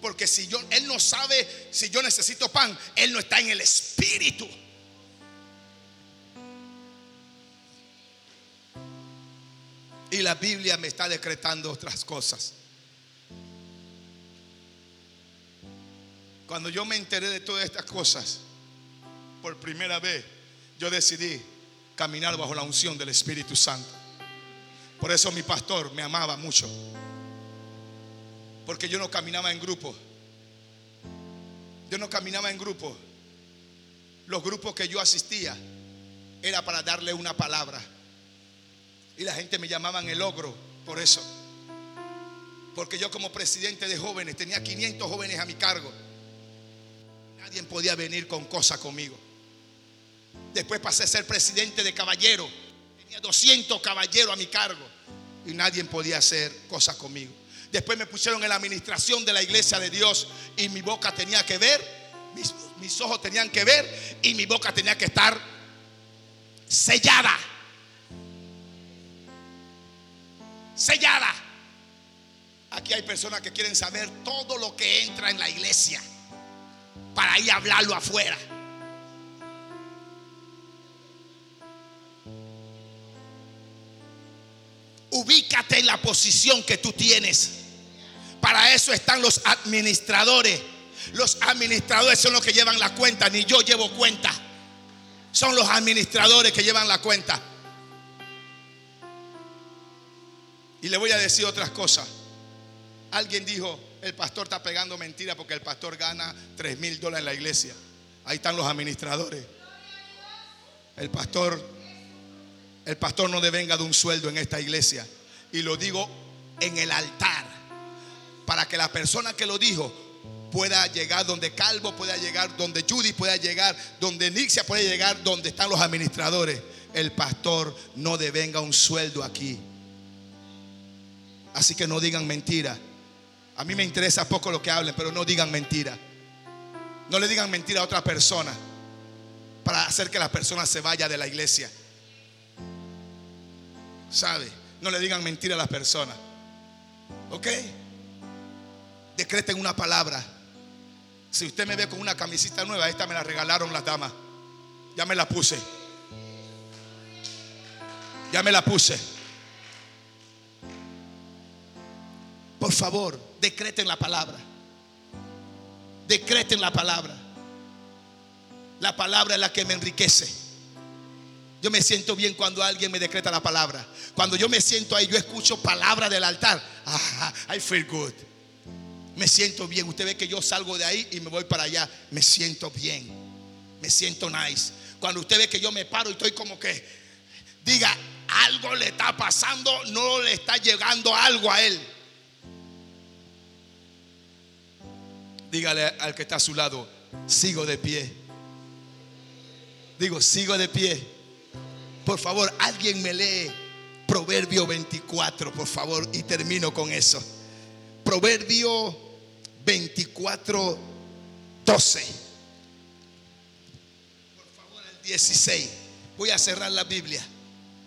Porque si yo, él no sabe si yo necesito pan, él no está en el espíritu. Y la Biblia me está decretando otras cosas. Cuando yo me enteré de todas estas cosas, por primera vez, yo decidí caminar bajo la unción del Espíritu Santo. Por eso mi pastor me amaba mucho. Porque yo no caminaba en grupo. Yo no caminaba en grupo. Los grupos que yo asistía era para darle una palabra. Y la gente me llamaban el ogro por eso. Porque yo como presidente de jóvenes tenía 500 jóvenes a mi cargo. Nadie podía venir con cosas conmigo. Después pasé a ser presidente de caballeros 200 caballeros a mi cargo y nadie podía hacer cosas conmigo. Después me pusieron en la administración de la iglesia de Dios y mi boca tenía que ver, mis, mis ojos tenían que ver y mi boca tenía que estar sellada. Sellada. Aquí hay personas que quieren saber todo lo que entra en la iglesia para ir a hablarlo afuera. Ubícate en la posición que tú tienes. Para eso están los administradores. Los administradores son los que llevan la cuenta, ni yo llevo cuenta. Son los administradores que llevan la cuenta. Y le voy a decir otras cosas. Alguien dijo, el pastor está pegando mentira porque el pastor gana 3 mil dólares en la iglesia. Ahí están los administradores. El pastor, el pastor no devenga de un sueldo en esta iglesia. Y lo digo en el altar. Para que la persona que lo dijo pueda llegar donde Calvo pueda llegar, donde Judy pueda llegar, donde Nixia pueda llegar, donde están los administradores. El pastor no devenga un sueldo aquí. Así que no digan mentira. A mí me interesa poco lo que hablen, pero no digan mentira. No le digan mentira a otra persona para hacer que la persona se vaya de la iglesia. ¿Sabe? No le digan mentira a las personas. ¿Ok? Decreten una palabra. Si usted me ve con una camisita nueva, esta me la regalaron las damas. Ya me la puse. Ya me la puse. Por favor, decreten la palabra. Decreten la palabra. La palabra es la que me enriquece. Yo me siento bien cuando alguien me decreta la palabra. Cuando yo me siento ahí, yo escucho palabra del altar. I feel good. Me siento bien. Usted ve que yo salgo de ahí y me voy para allá. Me siento bien. Me siento nice. Cuando usted ve que yo me paro y estoy como que, diga, algo le está pasando, no le está llegando algo a él. Dígale al que está a su lado, sigo de pie. Digo, sigo de pie. Por favor, alguien me lee Proverbio 24, por favor, y termino con eso. Proverbio 24, 12. Por favor, el 16. Voy a cerrar la Biblia.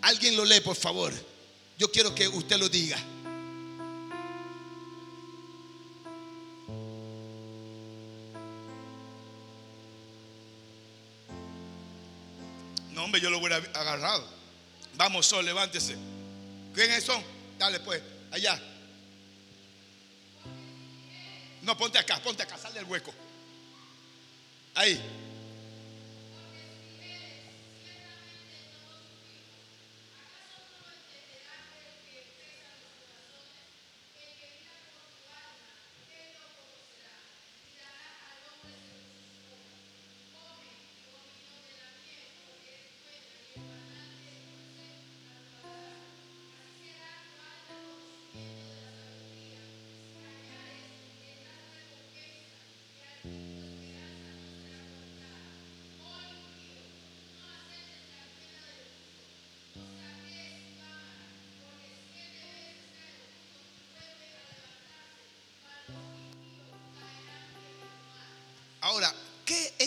Alguien lo lee, por favor. Yo quiero que usted lo diga. Yo lo hubiera agarrado. Vamos, Sol, levántese. ¿Quiénes son? Dale, pues, allá. No, ponte acá, ponte acá, sal del hueco. Ahí.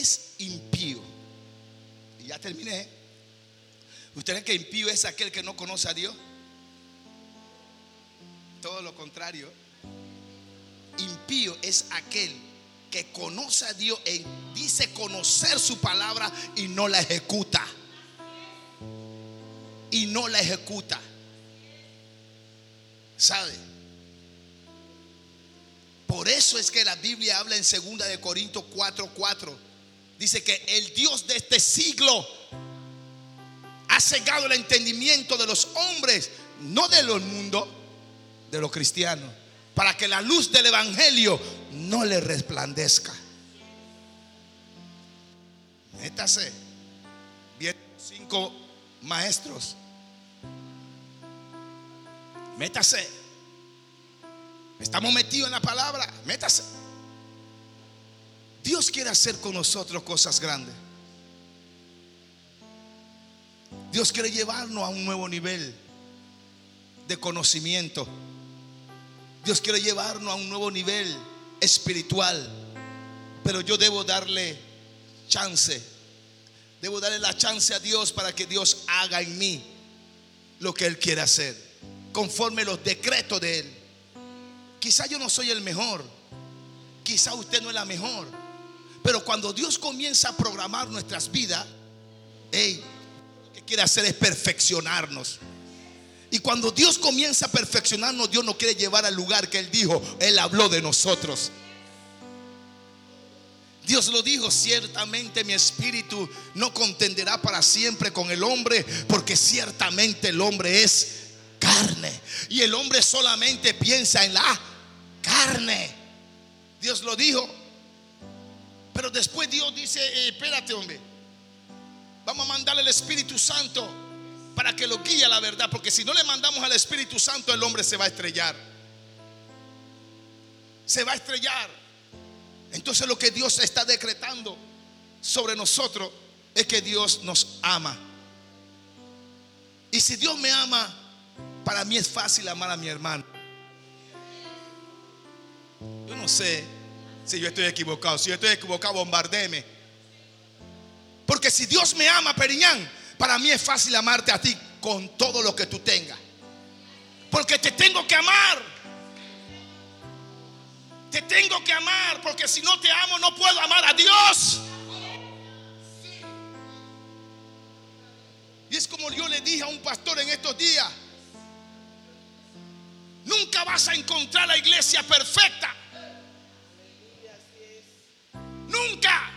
Es impío? Y ya terminé. ¿Usted cree que impío es aquel que no conoce a Dios? Todo lo contrario. Impío es aquel que conoce a Dios y dice conocer su palabra y no la ejecuta. Y no la ejecuta. ¿Sabe? Por eso es que la Biblia habla en 2 de Corintios 4:4. 4, dice que el Dios de este siglo ha cegado el entendimiento de los hombres, no de los mundo, de los cristianos, para que la luz del evangelio no le resplandezca. Métase. Bien, cinco maestros. Métase. Estamos metidos en la palabra. Métase. Dios quiere hacer con nosotros cosas grandes. Dios quiere llevarnos a un nuevo nivel de conocimiento. Dios quiere llevarnos a un nuevo nivel espiritual. Pero yo debo darle chance. Debo darle la chance a Dios para que Dios haga en mí lo que Él quiere hacer. Conforme los decretos de Él. Quizá yo no soy el mejor. Quizá usted no es la mejor. Pero cuando Dios comienza a programar nuestras vidas, lo que quiere hacer es perfeccionarnos. Y cuando Dios comienza a perfeccionarnos, Dios nos quiere llevar al lugar que Él dijo. Él habló de nosotros. Dios lo dijo, ciertamente mi espíritu no contenderá para siempre con el hombre, porque ciertamente el hombre es carne. Y el hombre solamente piensa en la carne. Dios lo dijo. Pero después Dios dice, eh, espérate hombre, vamos a mandarle el Espíritu Santo para que lo guíe a la verdad, porque si no le mandamos al Espíritu Santo, el hombre se va a estrellar. Se va a estrellar. Entonces lo que Dios está decretando sobre nosotros es que Dios nos ama. Y si Dios me ama, para mí es fácil amar a mi hermano. Yo no sé si yo estoy equivocado. Si yo estoy equivocado, bombardeme. Porque si Dios me ama, Periñán, para mí es fácil amarte a ti con todo lo que tú tengas. Porque te tengo que amar. Te tengo que amar porque si no te amo no puedo amar a Dios. Y es como yo le dije a un pastor en estos días. Nunca vas a encontrar la iglesia perfecta. Nunca.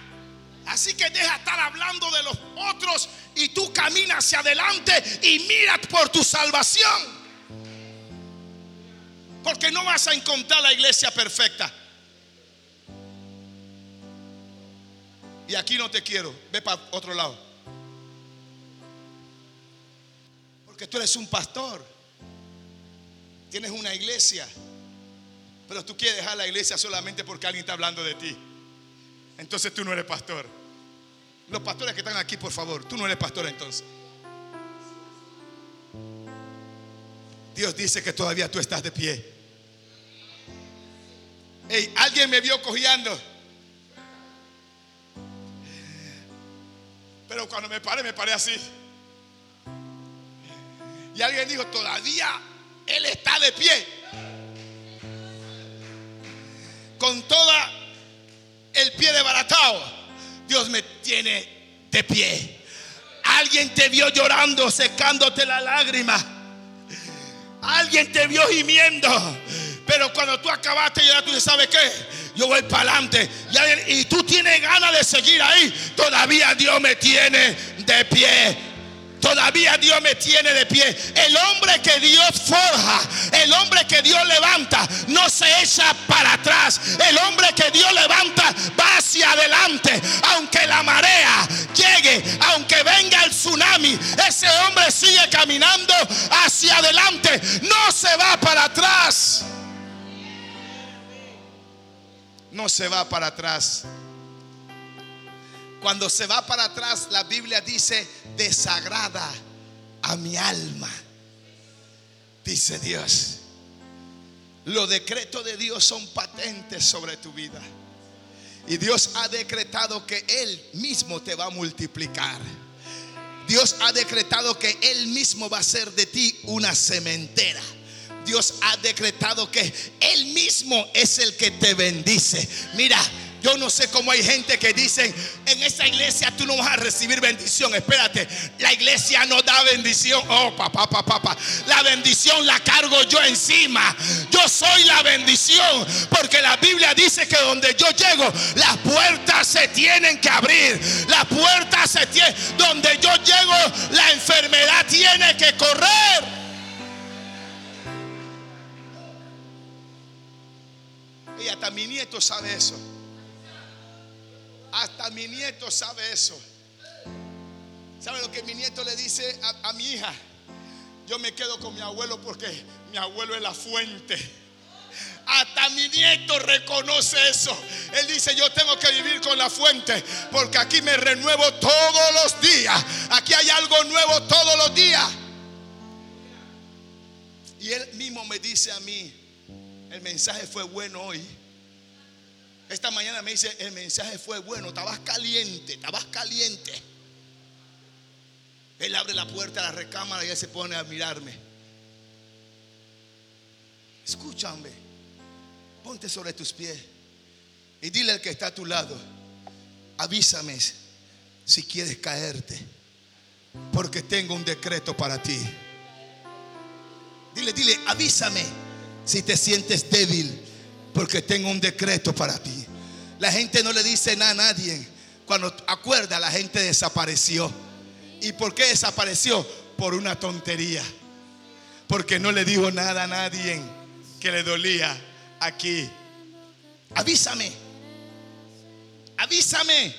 Así que deja estar hablando de los otros y tú caminas hacia adelante y mira por tu salvación. Porque no vas a encontrar la iglesia perfecta. Y aquí no te quiero. Ve para otro lado. Porque tú eres un pastor. Tienes una iglesia. Pero tú quieres dejar la iglesia solamente porque alguien está hablando de ti. Entonces tú no eres pastor. Los pastores que están aquí, por favor, tú no eres pastor entonces. Dios dice que todavía tú estás de pie alguien me vio cojeando. Pero cuando me paré, me paré así. Y alguien dijo, todavía Él está de pie. Con toda el pie desbaratado, Dios me tiene de pie. Alguien te vio llorando, secándote la lágrima. Alguien te vio gimiendo. Pero cuando tú acabaste ya tú sabes qué, yo voy para adelante. Y, tú tienes ganas de seguir ahí. Todavía Dios me tiene de pie. Todavía Dios me tiene de pie. El hombre que Dios forja, el hombre que Dios levanta, no se echa para atrás. El hombre que Dios levanta va hacia adelante. Aunque la marea llegue, aunque venga el tsunami, ese hombre sigue caminando hacia adelante. No se va para atrás no se va para atrás. Cuando se va para atrás, la Biblia dice, desagrada a mi alma. Dice Dios. Los decretos de Dios son patentes sobre tu vida. Y Dios ha decretado que Él mismo te va a multiplicar. Dios ha decretado que Él mismo va a hacer de ti una cementera. Dios ha decretado que Él mismo es el que te bendice. Mira, yo no sé cómo hay gente que dicen, en esa iglesia tú no vas a recibir bendición. Espérate, la iglesia no da bendición. Oh, papá, papá, papá. La bendición la cargo yo encima. Yo soy la bendición. Porque la Biblia dice que donde yo llego, las puertas se tienen que abrir. Las puertas se tienen. Donde yo llego, la enfermedad tiene que correr. Y hasta mi nieto sabe eso. Hasta mi nieto sabe eso. ¿Sabe lo que mi nieto le dice a, mi hija? Yo me quedo con mi abuelo porque mi abuelo es la fuente. Hasta mi nieto reconoce eso. Él dice, yo tengo que vivir con la fuente porque aquí me renuevo todos los días. Aquí hay algo nuevo todos los días. Y él mismo me dice a mí, el mensaje fue bueno hoy. Esta mañana me dice, el mensaje fue bueno, estabas caliente, estabas caliente. Él abre la puerta de la recámara y él se pone a mirarme. Escúchame, ponte sobre tus pies y dile al que está a tu lado, avísame si quieres caerte, porque tengo un decreto para ti. Dile, dile, avísame si te sientes débil, porque tengo un decreto para ti. La gente no le dice nada a nadie. Cuando acuerda, la gente desapareció. ¿Y por qué desapareció? Por una tontería. Porque no le dijo nada a nadie que le dolía aquí. Avísame. Avísame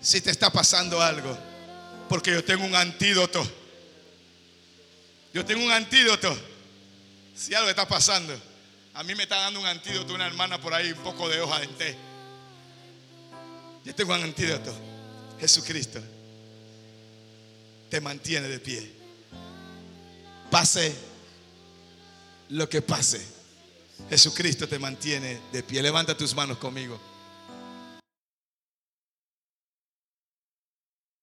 si te está pasando algo. Porque yo tengo un antídoto. Yo tengo un antídoto. Si algo está pasando. A mí me está dando un antídoto una hermana por ahí, un poco de hoja de té. Yo tengo un antídoto. Jesucristo te mantiene de pie. Pase lo que pase. Jesucristo te mantiene de pie. Levanta tus manos conmigo.